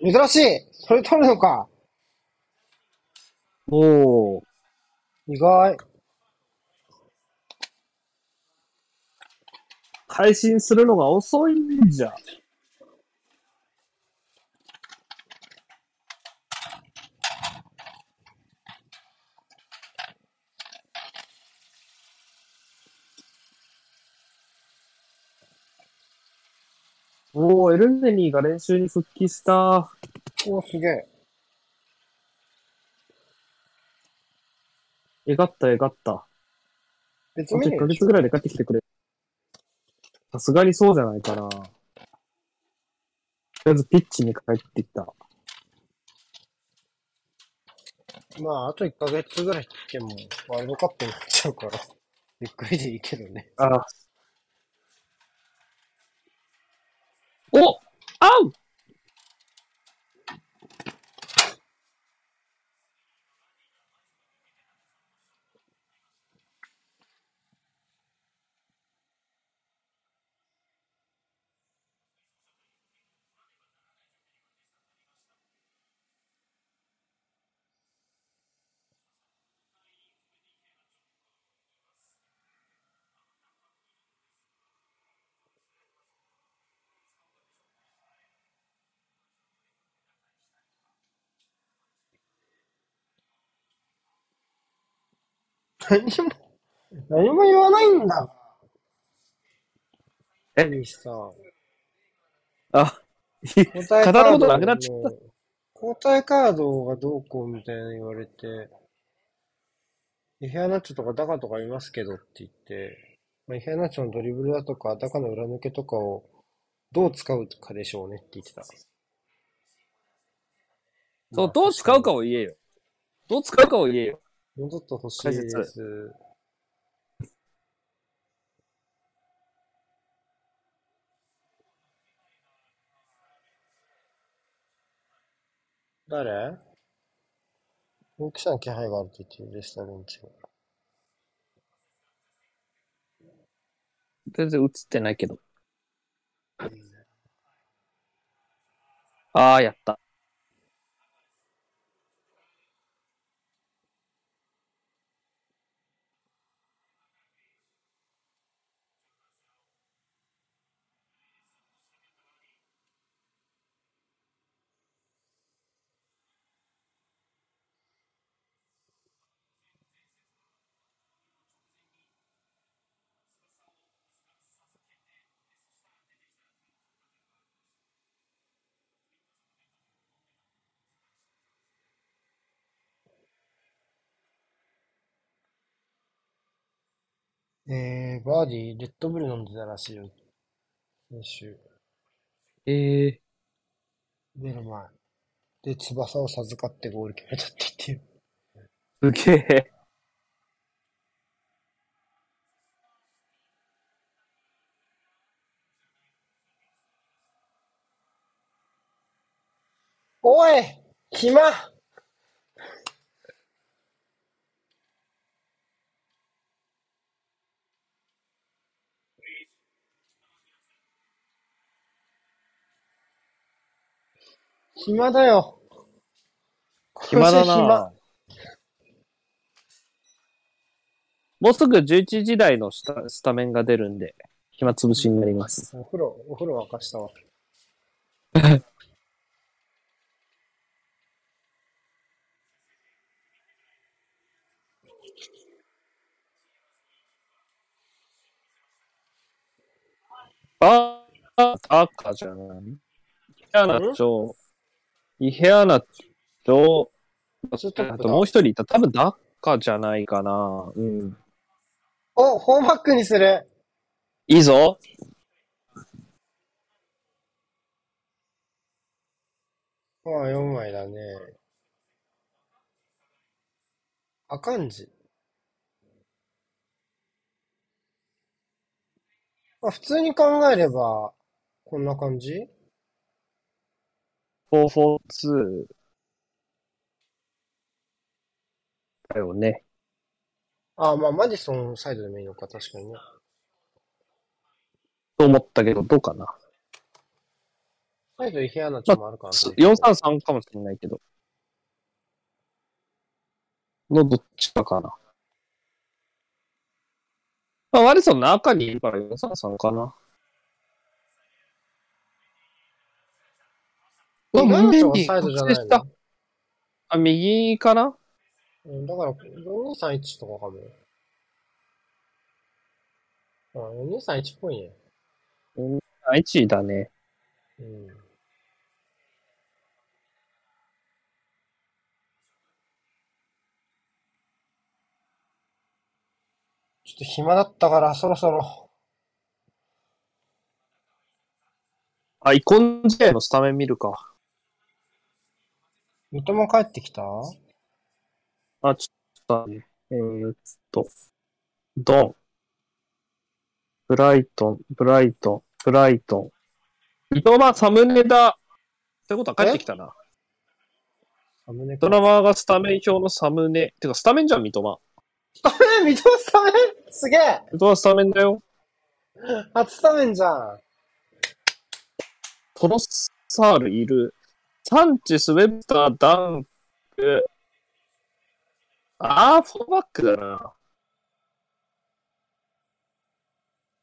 珍しい！それ取るのか！おー。意外。配信するのが遅いんじゃ。おー、エルネニーが練習に復帰した。おすげえ。えがった、えがった。あと1別にヶ月ぐらいで帰ってきてくれ。さすがにそうじゃないかな。とりあえずピッチに帰ってきた。まあ、あと1ヶ月ぐらいつけも、ワールドカップになっちゃうから、びっくりでいいけどね。あおあう何も、何も言わないんだ。え？いいしさ、あ、交代カ語ることなくなっちゃったの交代カードがどうこうみたいな言われて、イヘアナッチョとかダカとかいますけどって言って、まあ、イヘアナッチョのドリブルだとか、ダカの裏抜けとかをどう使うかでしょうねって言ってた。そう、どう使うかを言えよ。どう使うかを言えよ。もうちょっと欲しいです。誰？大きさの気配があるって言ってるレスターベンチが。全然映ってないけど。ああ、やった。えー、バーディー、レッドブル飲んでたらしいよ。先週。ええ出る前。で、翼を授かってゴール決めたって言ってる。すげえ。おい暇暇だよ。暇だな。もうすぐ11時台のスタスタメンが出るんで、暇つぶしになります。お風呂、お風呂沸かしたわ。ああ、赤じゃないイヘアナチョ、イヘアナチョ、ツートップだあともう一人いた。多分ダッカじゃないかな。うん。お、フォーバックにする。いいぞ。ああ、4枚だね。あかんじ。まあ、普通に考えれば、こんな感じ？442だよね。ああ、まあ、マディソンサイドでもいいのか、確かにね。と思ったけど、どうかな。サイドイヘアナチョもあるかなと思って。433かもしれないけど。のどっちかかな。まあ、ワリソンの赤にいるから433かな。うわ、イヘアナチョはメンディサイドじゃない覚醒した。あ、右かな？うん、だから、4231とかかも。あ、4231っぽいね。あ、1位だね。うん。ちょっと暇だったから、そろそろ。あ、イコン試合のスタメン見るか。三笘帰ってきた？あ、ちょっとね、えーっと、ドン。ブライトン、ブライトン、ブライトン。三笘、サムネだ。ってことは帰ってきたな。サムネかドラマーがスタメン表のサムネ。てか、スタメンじゃん、三笘。スタメン三笘スタメン？すげえ三笘スタメンだよ。初スタメンじゃんトロッサールいる。サンチス、ウェブター、ダンク。あー、フォーバックだな。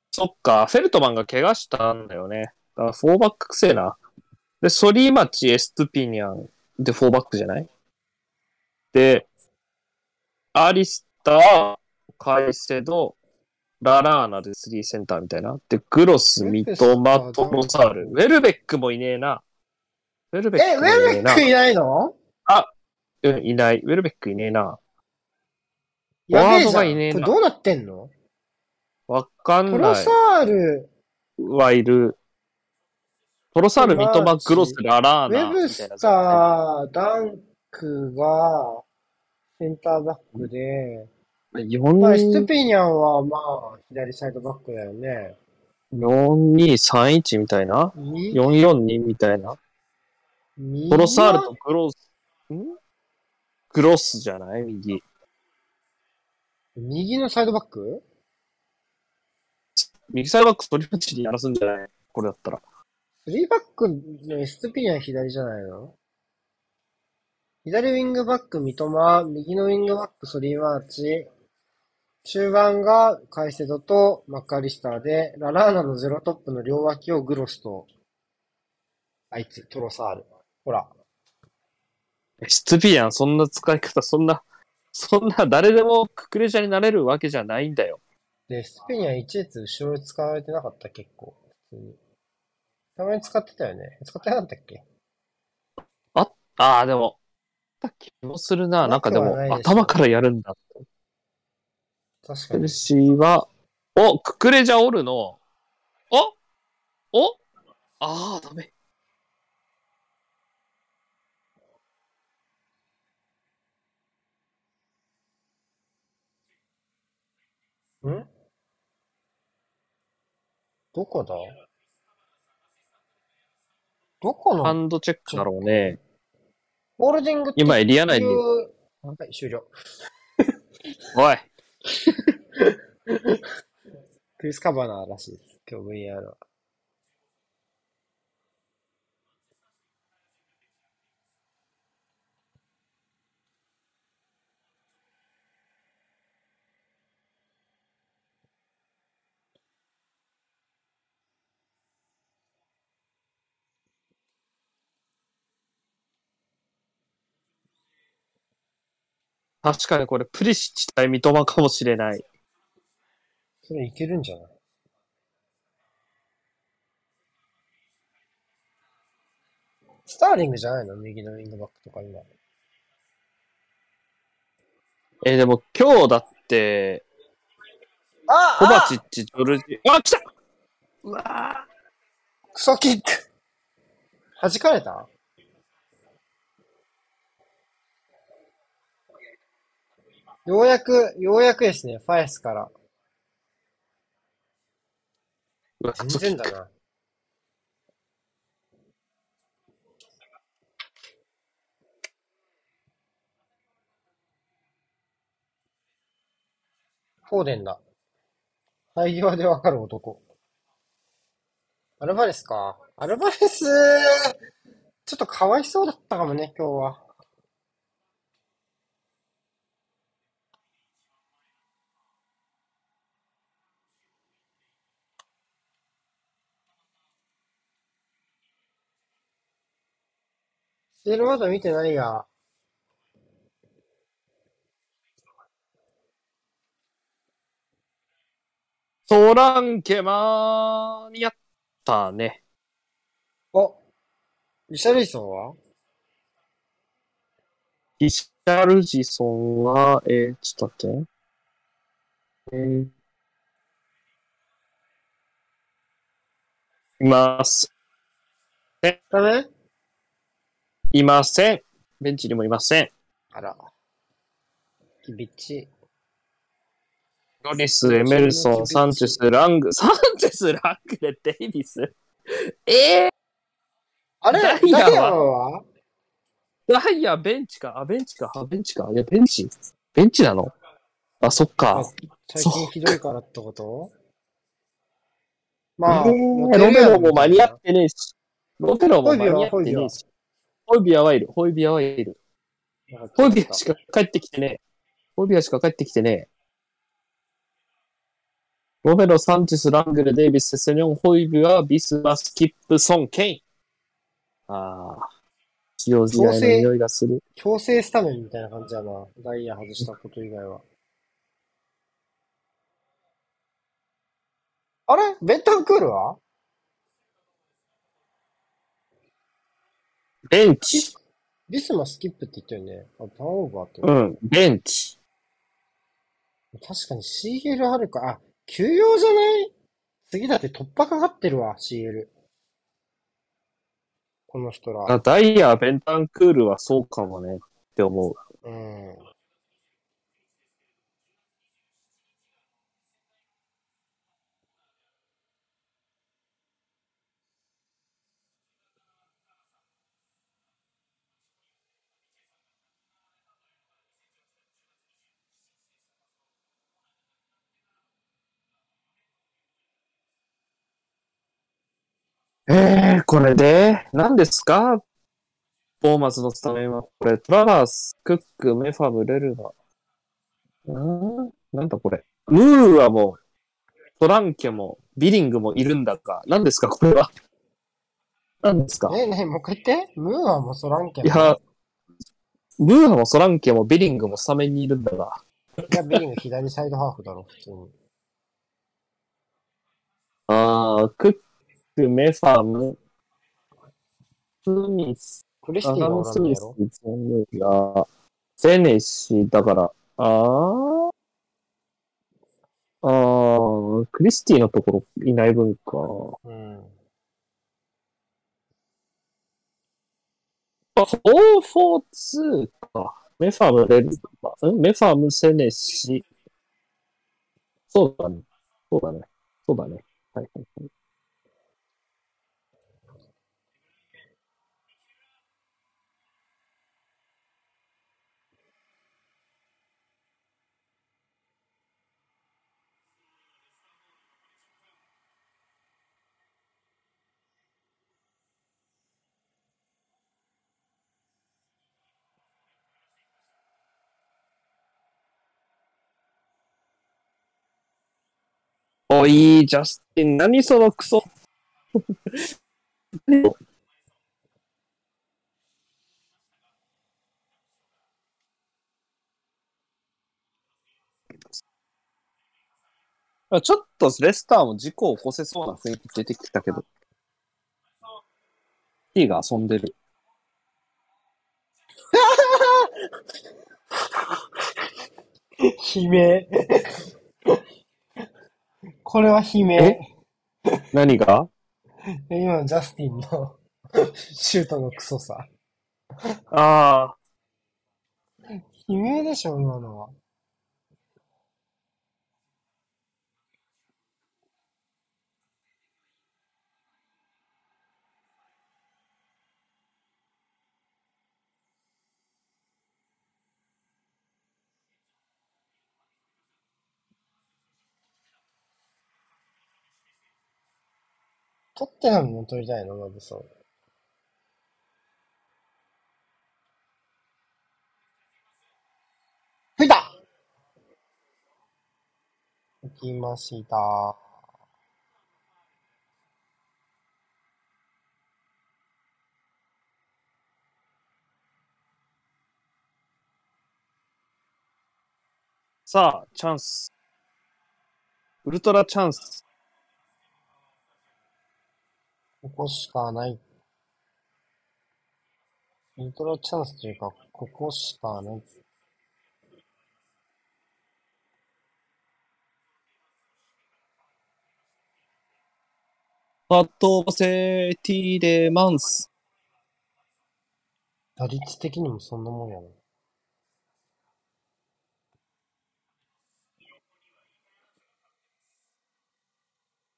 そっか、フェルトマンが怪我したんだよね。だから、フォーバックくせえな。で、ソリーマチ、エストゥピニャンでフォーバックじゃない？で、アリスター、カイセド、ララーナで3センターみたいな。で、グロス、ミトマ、トロサール。ウェルベックもいねえな。ウェルベッえ、ウクえなェルベック。いないの？うん、いない。ウェルベックいねえな。やべえじゃん。いねえなこれどうなってんの？わかんないトロサ。ール、はいる。トロサール、ミトマ、グロス、ララーナ。ウェブスター、ダンクが、センターバックで、まあ、スト4、ゥピニャンはまあ、左サイドバックだよね。4、2、3、1みたいな？み ?4、4、2みたいな？右トロサールはとグロス、ん？グロスじゃない？右。右のサイドバック？右サイドバックトリプチにやらすんじゃない？これだったら。?3 バックのストゥピニャン左じゃないの？左ウィングバック、三笘、右のウィングバック、ソリーマーチ、中盤がカイセドとマッカリスターで、ララーナのゼロトップの両脇をグロスと、あいつ、トロサール。ほら。ストゥピアン、そんな使い方、そんな、そんな誰でもククレジャになれるわけじゃないんだよ。で、ストゥピニャン1列後ろで使われてなかった結構。普通に。たまに使ってたよね。使ってなかったっけ？ああ、でも、気もするな。なんかでも頭からやるんだ。確かにチェル。シーは、お、ククレジャおるの。おおああ、ダメ。ん？どこだ？どこの？ハンドチェックだろうね。ホールディングって今エリア内にはい、終了。おい。クリス・カバナーらしいです。今日 VR は。確かにこれ、プリシッチ対三笘かもしれない。それいけるんじゃない？スターリングじゃないの？右のウィングバックとか今。えーでも今日だって、あコバチッチ、ジョルジ、あ、来た！うわクソキック。弾かれた？ようやく、ようやくですね、ファエスから。全然だな。フォーデンだ。生え際でわかる男。アルバレスか。アルバレス、ちょっとかわいそうだったかもね、今日は。ステールまだ見てないや。ソランケマーにやったね。おリシャルリソンは？リシャルジソンは、えー、ちょっと待って。えー、います。ダメ？いません。ベンチにもいません。あら。キビッチ。ロリス、エメルソン、サンチェス、ラング、サンチェス、ラングでデイビス？えー、あれ？ダイヤは？ダイヤベンチか？あ、ベンチか。あ、ベンチか。いや、ベンチベンチなの？あ、そっか。最近ひどいからってこと？まあ、えーロメロも間に合ってねえし。ロメロも間に合ってねえし。ホイビアはいる。ホイビアはいる。ホイビアしか帰ってきてね。ホイビアしか帰ってきてね。ロメロ、サンチェス、ラングル、デイビス、セセニョン、ホイビア、ビスマ、スキップ、ソン、ケイン。ああ。使用時代の匂いがする。強制スタメンみたいな感じやな。ダイヤ外したこと以外は。あれ？ベッタンクールは？ベンチ。ビスマスキップって言ったよね。あ、ターンオーバーって。うん、ベンチ。確かに CL あるか。あ、休養じゃない？次だって突破かかってるわ、CL。この人ら。あダイヤ、ベンタンクールはそうかもねって思う。うん。えー、これで、何ですか？ボーマスのスタメンは、これ、トラバース、クック、メファム、レルバ。うーん？なんだこれ？ムーアも、トランケも、ビリングもいるんだか。何ですか？これは。何ですか？え、ねもう一回言ってムーアもソランケンいや、ムーアもソランケもビリングもスタメンにいるんだが。いや、ビリング左サイドハーフだろ、普通に。あー、クック、メファム、スミス、クリスティがアダム・スおらんのやろ、ミスゼネガ、ゼネシ、だから、あーあー、クリスティのところいない分か。うん。あ、4-4-2か。メファム、レルバ、ん？メファム、セネシ。そうだね。そうだね。そうだね。はいはいはい。おい、ジャスティン、何そのクソ。あちょっとレスターも事故を起こせそうな雰囲気出てきたけど。T が遊んでる。悲鳴。これは悲鳴。何が？今のジャスティンの シュートのクソさ。ああ。悲鳴でしょ、今のは。トッテナムも取りたいの、まずそう。吹いた吹きました。さあ、チャンス。ウルトラチャンス。ここしかない。ウルトラチャンスというか、ここしかない。バットバセティレマンス。打率的にもそんなもんやな。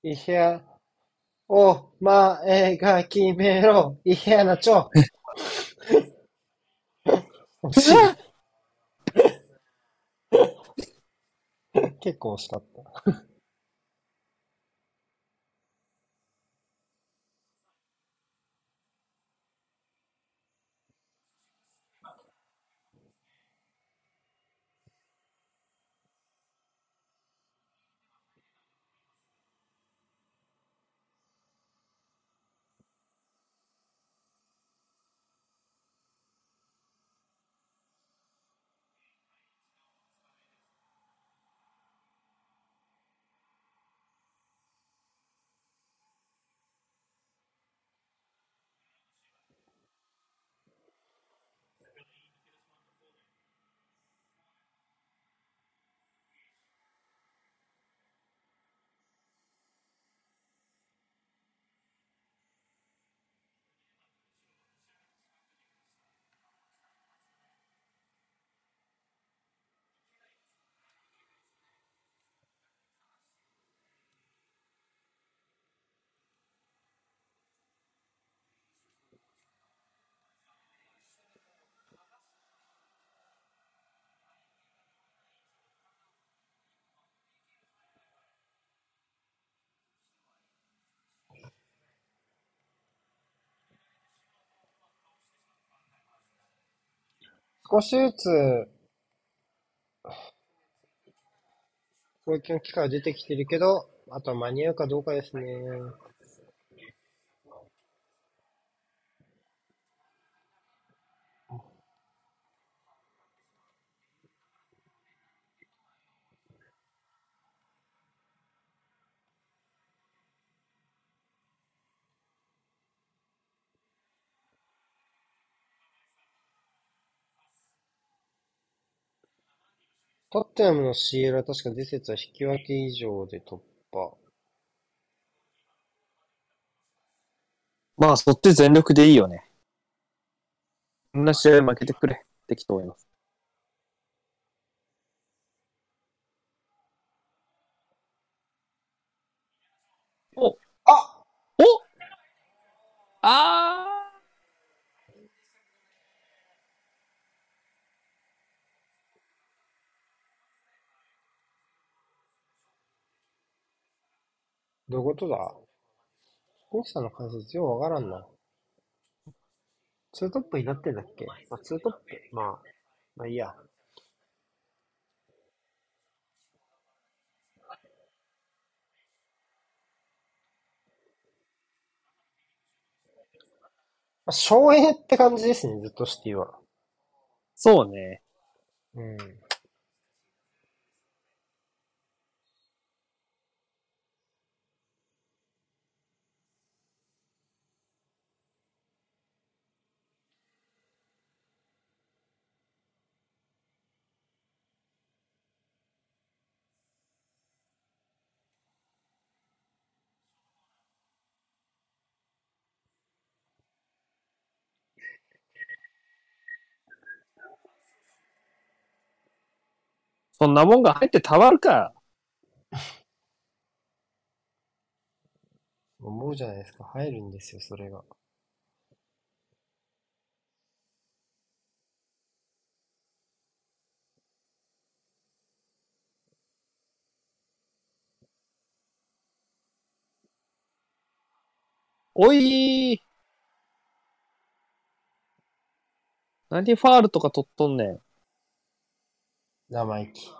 いや、お前が決めろ。いやなちょ。惜しい結構惜しかった。少しずつ、こういう機会は出てきてるけど、あとは間に合うかどうかですね。トッテナムの CL は確か次節は引き分け以上で突破。まあ、そっち全力でいいよね。こんな試合負けてくれってきと思います。おあおあどういうことだ？コさんの解説ようわからんな。ツートップになってんだっけ？まあ、ツートップ。まあ、まあいいや。まあ、省エって感じですね、ずっとシティは。そうね。うん。そんなもんが入ってたまるか。思うじゃないですか。入るんですよ、それが。おいー何ファールとか取っとんねん。生意気。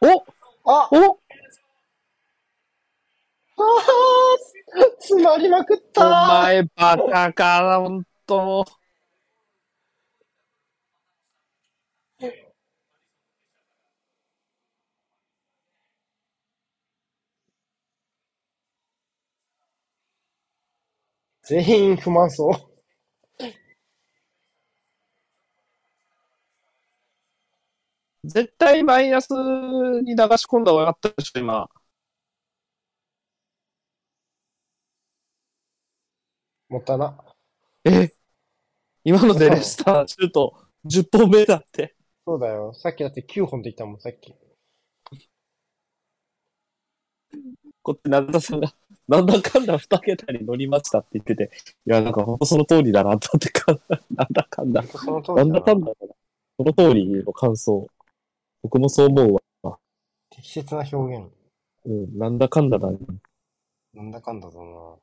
おあおああ詰まりまくっおた前バカかな、ほんと。全員不満そう。絶対マイナスに流し込んだ方がよかったでしょ、今。もったいな。え？今のでレスター、シュート10本目だって。そうだよ。さっきだって9本できたもん、さっき。こって、な田さんが、なんだかんだ2桁に乗りましたって言ってて、いや、なんか本当その通りだなと思ってか、なんだかんだその通なん。だかんだ、その通りの感想。僕もそう思うわ。適切な表現。うん、なんだかんだだね。なんだかんだだな。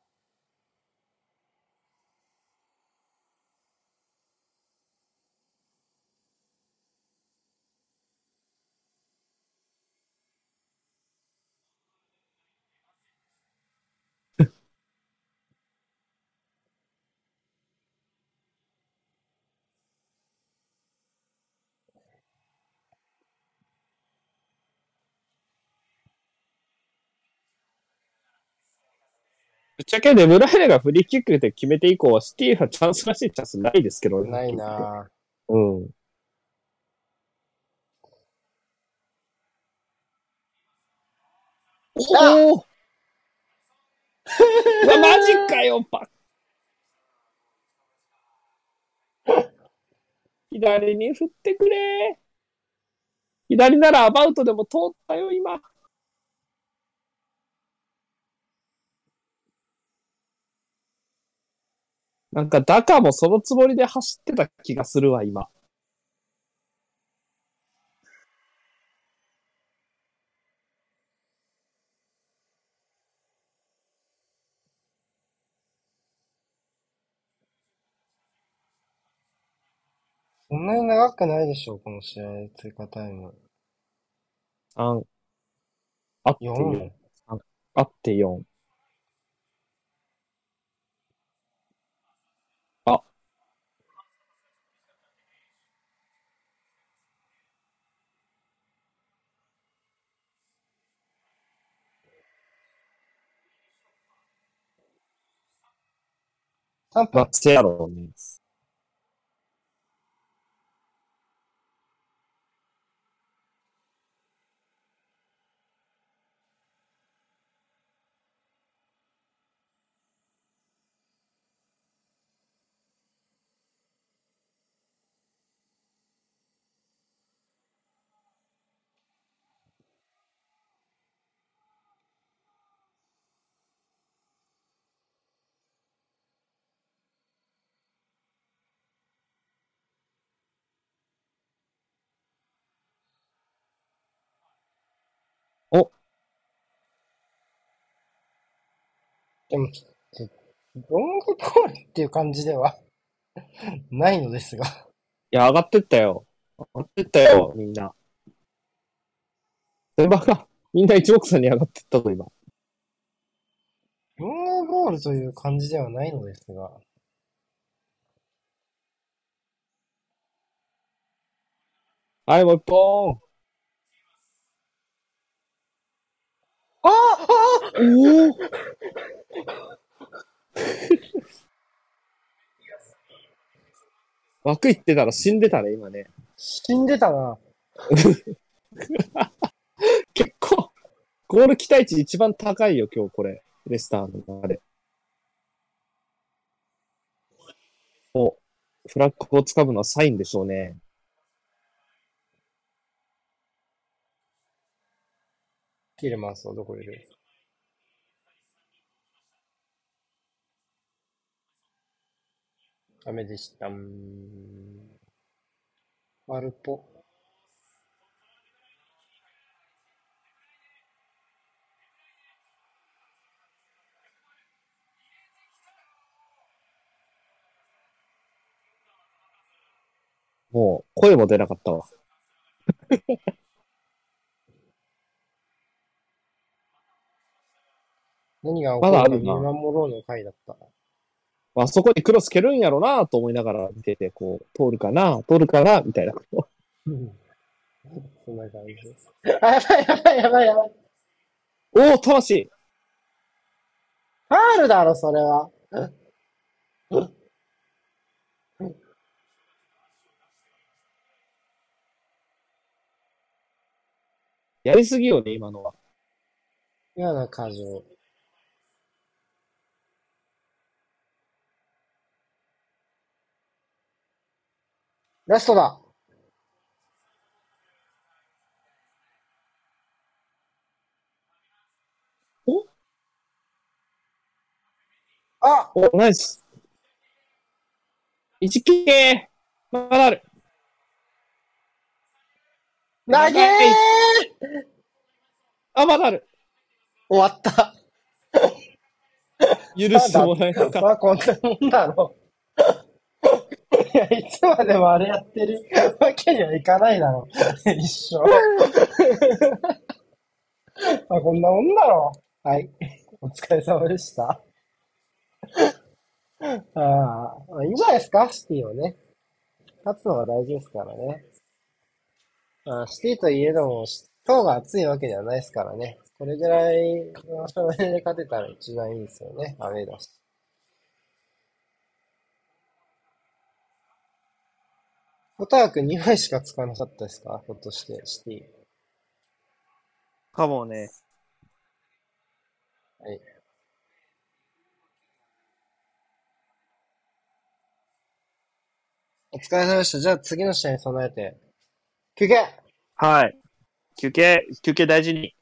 っちゃけデブライネがフリーキックで決めて以降は、シティはチャンスらしいチャンスないですけどね。ないなうん。おおマジかよ、パ左に振ってくれ左ならアバウトでも通ったよ、今。なんか、ダカもそのつもりで走ってた気がするわ、今。そんなに長くないでしょう、この試合、追加タイム。3。あって4 4。あって4。3分マ。ッチやろうね。お、でも、ロングボールっていう感じでは ないのですが。いや、上がってったよ。上がってったよ、みんな。先輩が、みんな一目散に上がってったぞ、今。ロングボールという感じではないのですが。はい、もう一本。ああおお枠行ってたら死んでたね、今ね。死んでたな。結構、ゴール期待値一番高いよ、今日これ。レスターの中で。お、フラッグを掴むのはサインでしょうね。キルマンスはどこいるダメでした。んアルポ。もう、声も出なかったわ。何が起こまだあるか見守ろうの回だった。あそこにクロス蹴るんやろなと思いながら見てて、こう、通るかな通るかなみたいな。うんそんな感じです。あ、やばいやばいやばいやばい。おお、魂ファールだろ、それは。やりすぎよね、今のは。嫌な過剰。ラストだ。お？あお、ナイス。一系まだある。投げーあ、まだある。終わった。許してもらえなかった。まあ、こんなもんだろう。いや、いつまでもあれやってるわけにはいかないだろう。一生。ま あ、こんなもんだろう。はい。お疲れ様でした。ああ、いいんじゃないですか、シティはね。勝つのが大事ですからね。あ、シティといえども、層が厚いわけではないですからね。これぐらいの勝負で勝てたら一番いいですよね。アウェーだし。おたわく2枚しか使わなかったですか？ひょっとして、シティ。かもね。はい。お疲れ様でした。じゃあ次の試合に備えて。休憩ははい。休憩、休憩大事に。